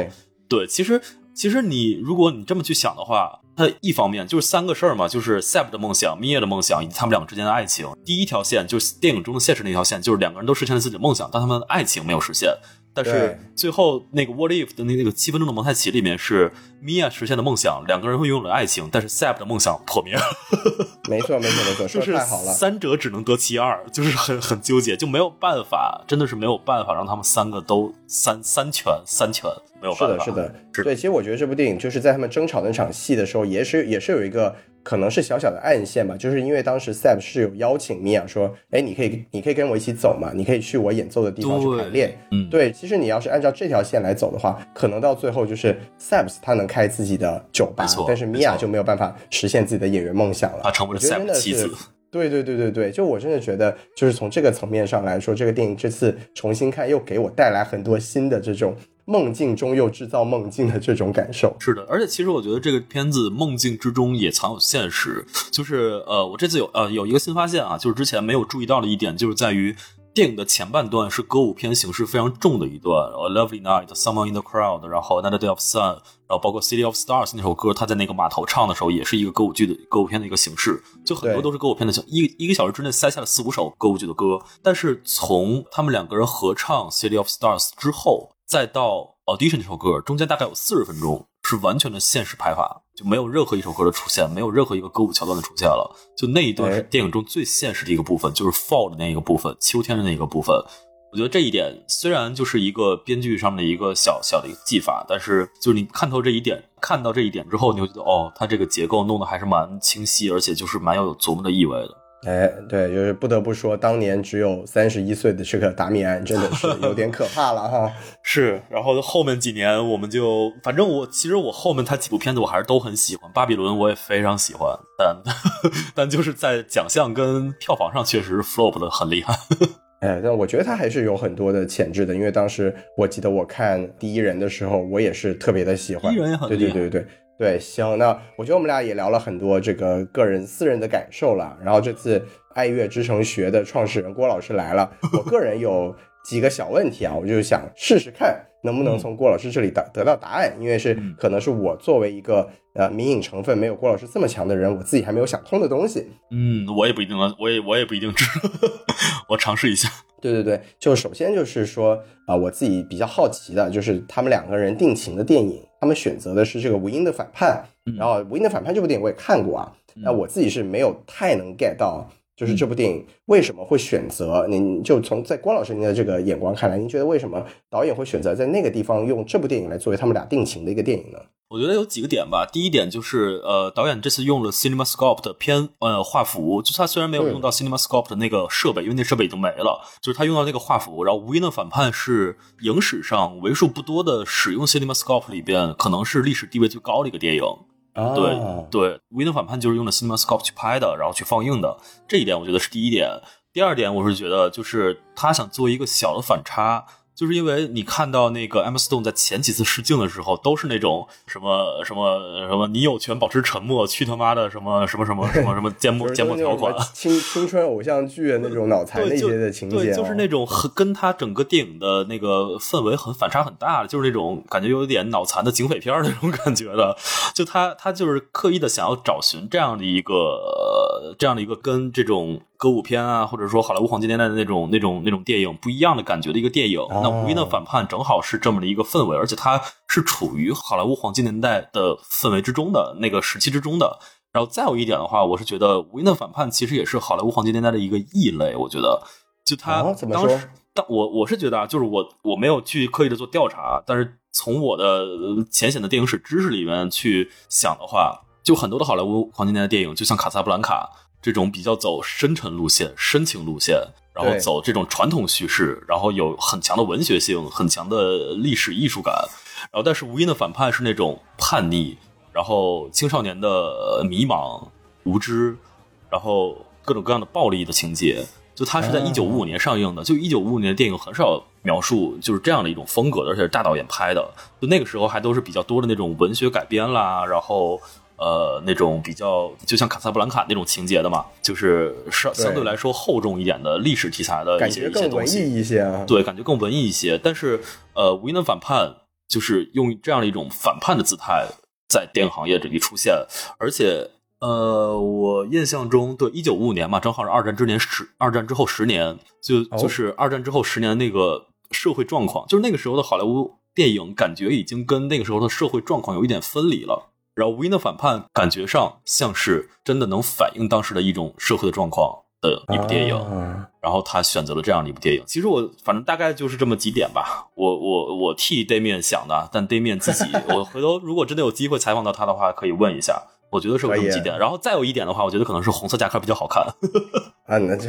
对，其实其实你如果你这么去想的话。它一方面就是三个事儿嘛，就是 Seb 的梦想、Mia 的梦想以及他们两个之间的爱情。第一条线就是电影中的现实那条线，就是两个人都实现了自己的梦想，但他们的爱情没有实现。但是最后那个 What If 的那那个七分钟的蒙太奇里面是 Mia 实现的梦想，两个人会拥有了爱情，但是 Seb 的梦想破灭了。没错，没错，没错，说就是太好了。三者只能得其二，就是很很纠结，就没有办法，真的是没有办法让他们三个都三三全三全，没有是的，办法。是的，是对。其实我觉得这部电影就是在他们争吵那场戏的时候，也是也是有一个可能是小小的暗线吧，就是因为当时 Sam 是有邀请米娅说，哎，你可以你可以跟我一起走嘛，你可以去我演奏的地方去排练。嗯，对，其实你要是按照这条线来走的话，可能到最后就是 Sam 他能开自己的酒吧，但是米娅就没有办法实现自己的演员梦想了。他成为了我觉得 Sam 真的是的妻子。对对对对对，就我真的觉得，就是从这个层面上来说，这个电影这次重新看，又给我带来很多新的这种梦境中又制造梦境的这种感受。是的，而且其实我觉得这个片子梦境之中也藏有现实，就是呃，我这次有呃有一个新发现啊，就是之前没有注意到的一点，就是在于电影的前半段是歌舞片形式非常重的一段，《A Lovely Night》、《Someone in the Crowd》，然后《Another Day of Sun》，然后包括《City of Stars》那首歌，他在那个码头唱的时候，也是一个歌舞剧的歌舞片的一个形式，就很多都是歌舞片的形，一一个小时之内塞下了四五首歌舞剧的歌，但是从他们两个人合唱《City of Stars》之后，再到 Audition 这首歌，中间大概有四十分钟是完全的现实拍法，就没有任何一首歌的出现，没有任何一个歌舞桥段的出现了。就那一段是哎电影中最现实的一个部分，就是 Fall 的那一个部分，秋天的那一个部分。我觉得这一点虽然就是一个编剧上面的一个小小的一个技法，但是就是你看透这一点，看到这一点之后，你会觉得哦，它这个结构弄得还是蛮清晰，而且就是蛮有琢磨的意味的。哎，对，就是不得不说，当年只有三十一岁的这个达米安真的是有点可怕了哈。是，然后后面几年我们就，反正我其实我后面他几部片子我还是都很喜欢，《巴比伦》我也非常喜欢，但 但就是在奖项跟票房上确实 flop 的很厉害。哎，但我觉得他还是有很多的潜质的，因为当时我记得我看《第一人》的时候，我也是特别的喜欢。第一人也很对厉害对对对对，行，那我觉得我们俩也聊了很多这个个人私人的感受了。然后这次爱乐之城学的创始人郭老师来了，我个人有几个小问题啊，我就想试试看能不能从郭老师这里得得到答案，因为是嗯可能是我作为一个呃民影成分没有郭老师这么强的人，我自己还没有想通的东西。嗯，我也不一定能，我也我也不一定知道，我尝试一下。对对对，就首先就是说啊、我自己比较好奇的就是他们两个人定情的电影，他们选择的是这个《无因的反叛》，嗯。然后《无因的反叛》这部电影我也看过啊，那我自己是没有太能 get 到，就是这部电影为什么会选择，您就从在关老师您的这个眼光看来，您觉得为什么导演会选择在那个地方用这部电影来作为他们俩定情的一个电影呢？我觉得有几个点吧。第一点就是，呃，导演这次用了 CinemaScope 的偏呃画幅，就是他虽然没有用到 CinemaScope 的那个设备，因为那设备已经没了，就是他用到那个画幅。然后《无因的反叛》是影史上为数不多的使用 CinemaScope 里边，可能是历史地位最高的一个电影。啊，对对，《无因的反叛》就是用的 CinemaScope 去拍的，然后去放映的，这一点我觉得是第一点。第二点，我是觉得就是他想做一个小的反差，就是因为你看到那个 Emma Stone 在前几次试镜的时候，都是那种什么什么什么，你有权保持沉默，去他妈的什么什么什么什么什么 缄默就是缄默条款。青青春偶像剧的那种脑残那些的情节、哦，对，就是那种很跟他整个电影的那个氛围很反差很大的，就是那种感觉有点脑残的警匪片那种感觉的。就他他就是刻意的想要找寻这样的一个、呃这样的一个跟这种歌舞片啊，或者说好莱坞黄金年代的那种那种那种电影不一样的感觉的一个电影。那《无因的反叛》正好是这么的一个氛围，而且它是处于好莱坞黄金年代的氛围之中的那个时期之中的。然后再有一点的话，我是觉得《无因的反叛》其实也是好莱坞黄金年代的一个异类。我觉得，就他当时，但我我是觉得啊，就是我我没有去刻意的做调查，但是从我的呃浅显的电影史知识里面去想的话，就很多的好莱坞黄金年代电影，就像《卡萨布兰卡》这种比较走深沉路线、深情路线，然后走这种传统叙事，然后有很强的文学性、很强的历史艺术感。然后，但是《无因的反叛》是那种叛逆，然后青少年的呃迷茫、无知，然后各种各样的暴力的情节。就它是在哦一九五五年上映的，就一九五五年的电影很少描述就是这样的一种风格的，而且是大导演拍的。就那个时候还都是比较多的那种文学改编啦，然后呃那种比较就像卡萨布兰卡那种情节的嘛，就是相对相对来说厚重一点的历史题材的一些觉更文一些东西。艺一些啊。对，感觉更文艺一些。但是，呃，无因的反叛就是用这样的一种反叛的姿态在电影行业这里出现，而且，呃，我印象中，对，一九五五年嘛，正好是二战之年十，二战之后十年，就哦就是二战之后十年那个社会状况，就是那个时候的好莱坞电影，感觉已经跟那个时候的社会状况有一点分离了。然后无因的反叛感觉上像是真的能反映当时的一种社会的状况的一部电影。啊然后他选择了这样的一部电影。其实我反正大概就是这么几点吧。我我我替 d a m i 想的，但 d a m i 自己，我回头如果真的有机会采访到他的话，可以问一下。我觉得是有这么几点。然后再有一点的话，我觉得可能是红色夹克比较好看。啊，那这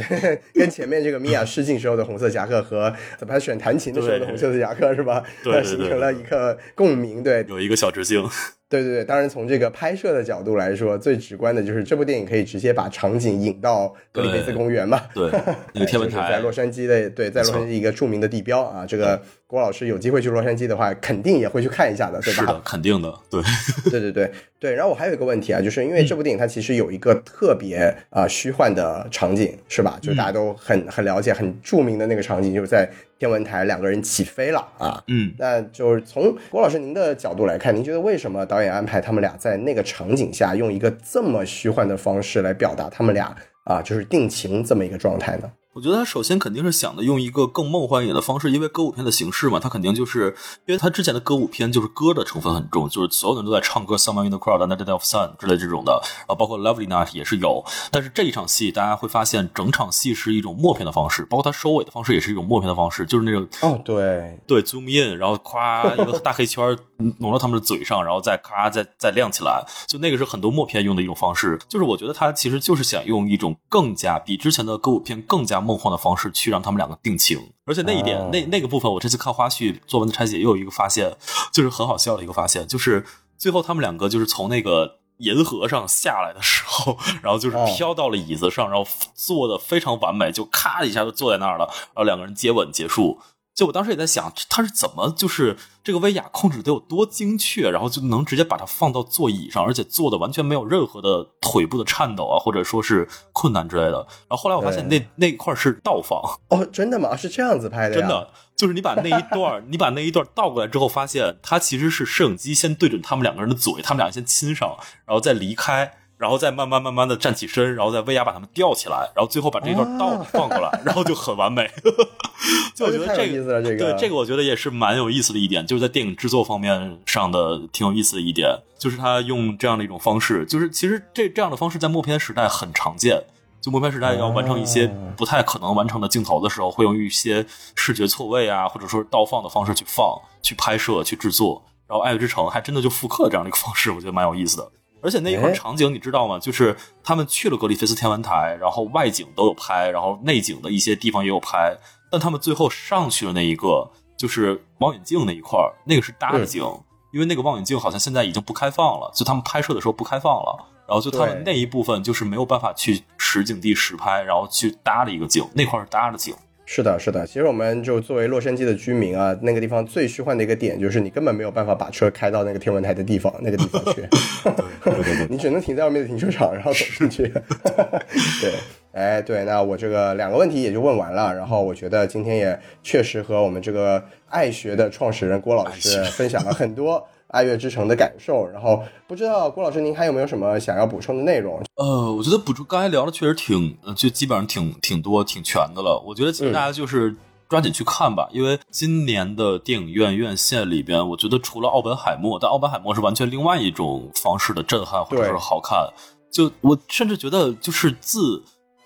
跟前面这个米娅试镜时候的红色夹克和怎么选弹琴的时候的红色夹克是吧？对 形成了一个共鸣。对，有一个小致敬。对对对，当然从这个拍摄的角度来说，最直观的就是这部电影可以直接把场景引到格里菲斯公园嘛。对，那个 天文台在洛杉矶的，对，在洛杉矶一个著名的地标啊。这个郭老师有机会去洛杉矶的话，肯定也会去看一下的，对吧？是的，肯定的。对，对对对对。然后我还有一个问题啊，就是因为这部电影它其实有一个特别啊虚幻的场景，是吧？就是大家都很很了解、很著名的那个场景，就是在天文台两个人起飞了啊。嗯，那就是从郭老师您的角度来看，您觉得为什么导演安排他们俩在那个场景下用一个这么虚幻的方式来表达他们俩啊，就是定情这么一个状态呢？我觉得他首先肯定是想的用一个更梦幻一点的方式，因为歌舞片的形式嘛，他肯定就是因为他之前的歌舞片就是歌的成分很重，就是所有人都在唱歌，Someone in the crowd, the Day of Sun 之类这种的，啊，包括 Lovely Night 也是有。但是这一场戏，大家会发现整场戏是一种默片的方式，包括他收尾的方式也是一种默片的方式，就是那种哦，对对，zoom in，然后咵一个大黑圈弄到他们的嘴上，然后再咔再再亮起来，就那个是很多默片用的一种方式。就是我觉得他其实就是想用一种更加比之前的歌舞片更加梦幻的方式去让他们两个定情。而且那一点，哦那那个部分，我这次看花絮作文的拆解又有一个发现，就是很好笑的一个发现，就是最后他们两个就是从那个。银河上下来的时候，然后就是哦飘到了椅子上，然后坐的非常完美，就咔一下就坐在那儿了，然后两个人接吻结束。就我当时也在想，他是怎么就是这个威亚控制得有多精确，然后就能直接把它放到座椅上，而且坐的完全没有任何的腿部的颤抖啊，或者说是困难之类的。然后后来我发现那那块是倒放，哦，真的吗？是这样子拍的？真的就是你把那一段你把那一段倒过来之后，发现它其实是摄影机先对准他们两个人的嘴，他们俩先亲上，然后再离开。然后再慢慢慢慢的站起身，然后再威亚把他们吊起来，然后最后把这一段倒啊放过来，然后就很完美。就我觉得这个意思了，这个对这个我觉得也是蛮有意思的一点，就是在电影制作方面上的挺有意思的一点，就是他用这样的一种方式，就是其实这这样的方式在默片时代很常见。就默片时代要完成一些不太可能完成的镜头的时候，会用一些视觉错位啊，或者说倒放的方式去放、去拍摄、去制作。然后《爱乐之城》还真的就复刻了这样的一个方式，我觉得蛮有意思的。而且那一块哎场景你知道吗？就是他们去了格里菲斯天文台，然后外景都有拍，然后内景的一些地方也有拍，但他们最后上去的那一个就是望远镜那一块儿，那个是搭的景，因为那个望远镜好像现在已经不开放了，就他们拍摄的时候不开放了。然后就他们那一部分就是没有办法去实景地实拍，然后去搭了一个景，那块是搭的景。是的，是的。其实我们就作为洛杉矶的居民啊，那个地方最虚幻的一个点就是你根本没有办法把车开到那个天文台的地方那个地方去，对对对，你只能停在外面的停车场，然后走进去。对，哎，对，那我这个两个问题也就问完了。然后我觉得今天也确实和我们这个爱学的创始人郭老师分享了很多爱乐之城的感受。然后不知道郭老师您还有没有什么想要补充的内容？呃，我觉得补充刚才聊的确实挺，呃就基本上挺挺多、挺全的了。我觉得其实大家就是抓紧去看吧，因为今年的电影院院线里边，我觉得除了奥本海默，但奥本海默是完全另外一种方式的震撼或者对是好看。就我甚至觉得，就是自《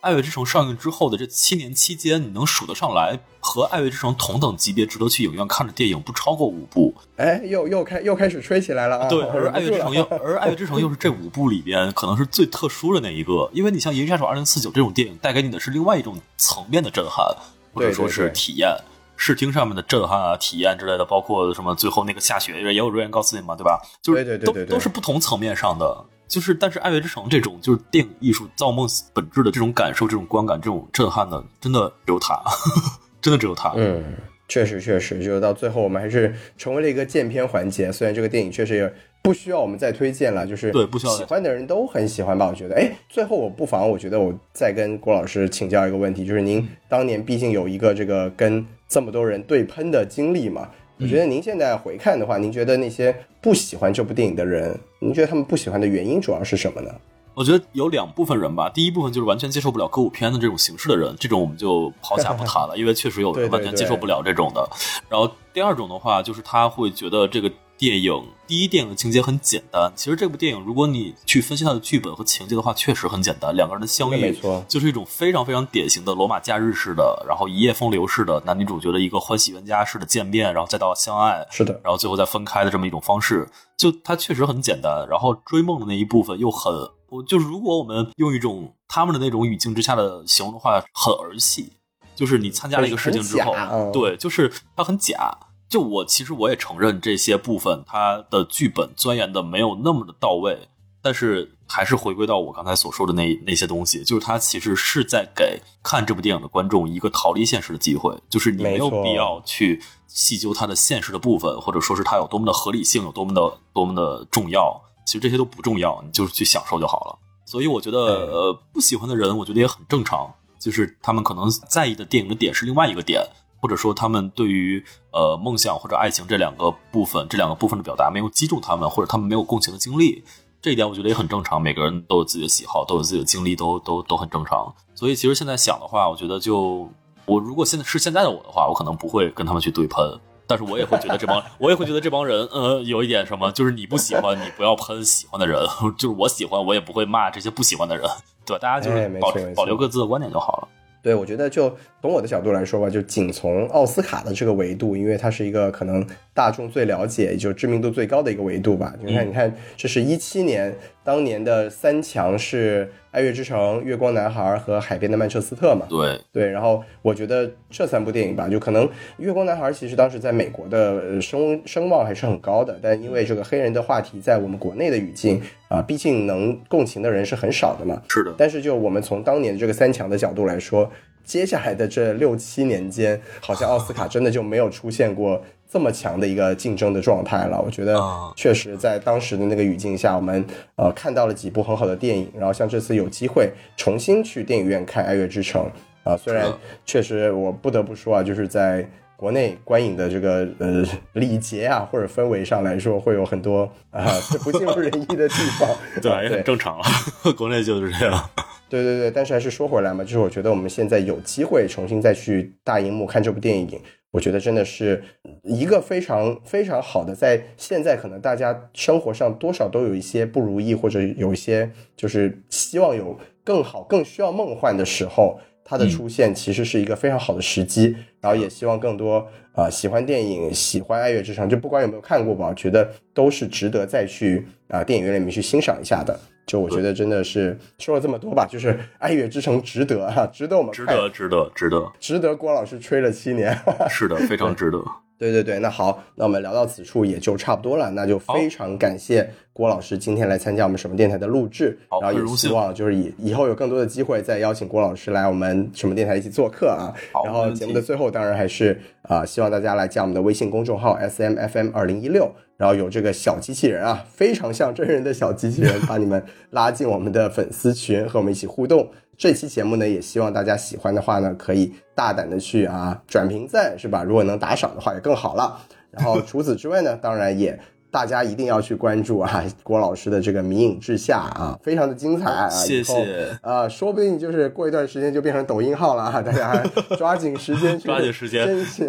爱乐之城》上映之后的这七年期间，你能数得上来和《爱乐之城》同等级别值得去影院看的电影不超过五部。哎，又又开又开始吹起来了啊！对，爱乐之城》又而《爱乐之城》又是这五部里边可能是最特殊的那一个，因为你像《银翼杀手二零四九》这种电影，带给你的是另外一种层面的震撼，或者说是对对对体验。视听上面的震撼啊、体验之类的，包括什么最后那个下雪也有瑞恩高斯林嘛，对吧？就是对对对对都是不同层面上的。就是，但是《爱乐之城》这种就是电影艺术造梦本质的这种感受、这种观感、这种震撼的，真的只有它，真的只有他。嗯，确实确实，就是到最后我们还是成为了一个荐片环节。虽然这个电影确实也不需要我们再推荐了，就是对不需要喜欢的人都很喜欢吧？我觉得，哎，最后我不妨，我觉得我再跟郭老师请教一个问题，就是您当年毕竟有一个这个跟这么多人对喷的经历嘛。我觉得您现在回看的话，您觉得那些不喜欢这部电影的人，您觉得他们不喜欢的原因主要是什么呢？我觉得有两部分人吧，第一部分就是完全接受不了歌舞片的这种形式的人，这种我们就抛下不谈了，因为确实有人完全接受不了这种的。然后第二种的话，就是他会觉得这个电影第一电影的情节很简单。其实这部电影，如果你去分析它的剧本和情节的话，确实很简单。两个人的相遇，没错，就是一种非常非常典型的罗马假日式的，然后一夜风流式的男女主角的一个欢喜冤家式的见面，然后再到相爱，是的，然后最后再分开的这么一种方式。就它确实很简单，然后追梦的那一部分又很，我就是如果我们用一种他们的那种语境之下的形容的话，很儿戏。就是你参加了一个事情之后，对，就是它很假。就我其实我也承认这些部分，它的剧本钻研的没有那么的到位，但是还是回归到我刚才所说的那那些东西，就是它其实是在给看这部电影的观众一个逃离现实的机会，就是你没有必要去细究它的现实的部分，或者说是它有多么的合理性，有多么的多么的重要，其实这些都不重要，你就是去享受就好了。所以我觉得，呃，不喜欢的人，我觉得也很正常。就是他们可能在意的电影的点是另外一个点，或者说他们对于呃梦想或者爱情这两个部分，这两个部分的表达没有击中他们，或者他们没有共情的经历，这一点我觉得也很正常。每个人都有自己的喜好，都有自己的经历，都都都很正常。所以其实现在想的话，我觉得就我如果现在是现在的我的话，我可能不会跟他们去对喷，但是我也会觉得这帮我也会觉得这帮人呃有一点什么，就是你不喜欢你不要喷喜欢的人，就是我喜欢我也不会骂这些不喜欢的人。对，大家就是保保留各自的观点就好了。对，我觉得就从我的角度来说吧，就仅从奥斯卡的这个维度，因为它是一个可能大众最了解，也就知名度最高的一个维度吧。你看，你看，这是一七年当年的三强是。爱乐之城、月光男孩和海边的曼彻斯特嘛，对对，然后我觉得这三部电影吧，就可能月光男孩其实当时在美国的声声望还是很高的，但因为这个黑人的话题在我们国内的语境啊，毕竟能共情的人是很少的嘛，是的。但是就我们从当年这个三强的角度来说，接下来的这六七年间，好像奥斯卡真的就没有出现过。这么强的一个竞争的状态了，我觉得确实在当时的那个语境下，我们呃看到了几部很好的电影，然后像这次有机会重新去电影院看《爱乐之城》啊，虽然确实我不得不说啊，就是在国内观影的这个呃礼节啊或者氛围上来说，会有很多啊不尽如人意的地方，对，也很正常了，国内就是这样。对对对，但是还是说回来嘛，就是我觉得我们现在有机会重新再去大荧幕看这部电影。我觉得真的是一个非常非常好的，在现在可能大家生活上多少都有一些不如意，或者有一些就是希望有更好、更需要梦幻的时候，它的出现其实是一个非常好的时机。然后也希望更多啊喜欢电影、喜欢《爱乐之城》，就不管有没有看过吧，我觉得都是值得再去啊电影院里面去欣赏一下的。就我觉得真的是说了这么多吧，就是《爱乐之城》值得哈，值得我们值得值得值得值得郭老师吹了七年，是的，非常值得。对对对，那好，那我们聊到此处也就差不多了，那就非常感谢郭老师今天来参加我们什么电台的录制，然后也希望就是以以后有更多的机会再邀请郭老师来我们什么电台一起做客啊。然后节目的最后当然还是啊，希望大家来加我们的微信公众号 S M F M 二零一六，然后有这个小机器人啊，非常像真人的小机器人，把你们拉进我们的粉丝群，和我们一起互动。这期节目呢，也希望大家喜欢的话呢，可以大胆的去啊转评赞，是吧？如果能打赏的话，也更好了。然后除此之外呢，当然也。大家一定要去关注啊，郭老师的这个《迷影之下》啊，非常的精彩啊！谢谢啊，说不定就是过一段时间就变成抖音号了啊！大家抓紧时间去 抓紧时间珍惜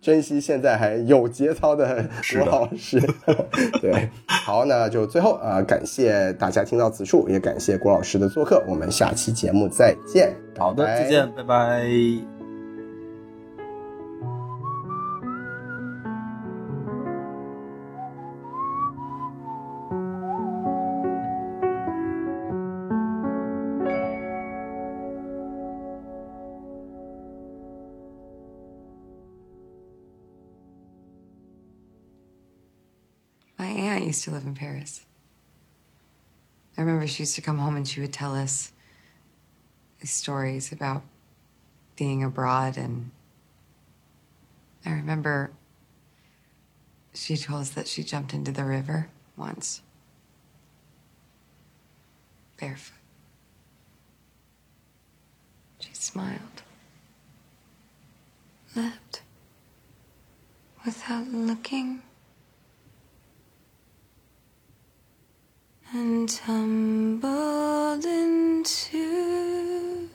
珍惜现在还有节操的郭老师。对，好，那就最后啊，感谢大家听到此处，也感谢郭老师的做客，我们下期节目再见。好的，再见，拜拜。Used to live in Paris. I remember she used to come home and she would tell us stories about being abroad. And I remember she told us that she jumped into the river once, barefoot. She smiled, left without looking. and tumbled into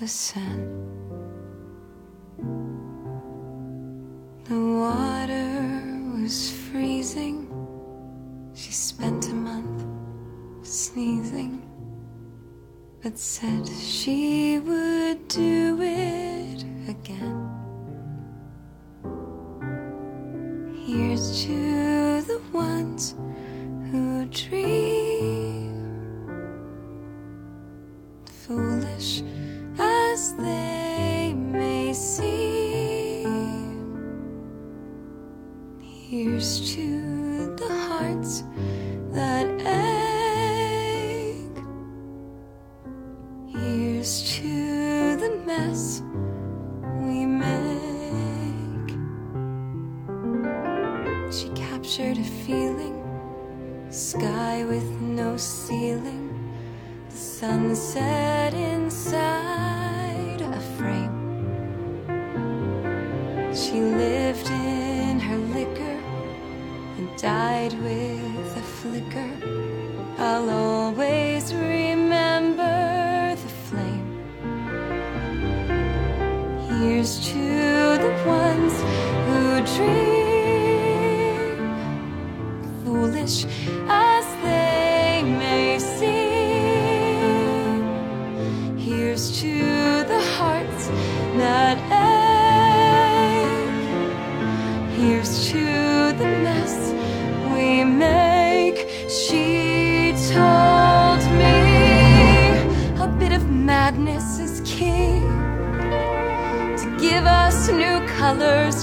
the sand. The water was freezing. She spent a month sneezing, but said she would do it again. Here's to the ones tree. and died with a flicker. I'll always remember the flame. Here's to the ones who dream foolish. colors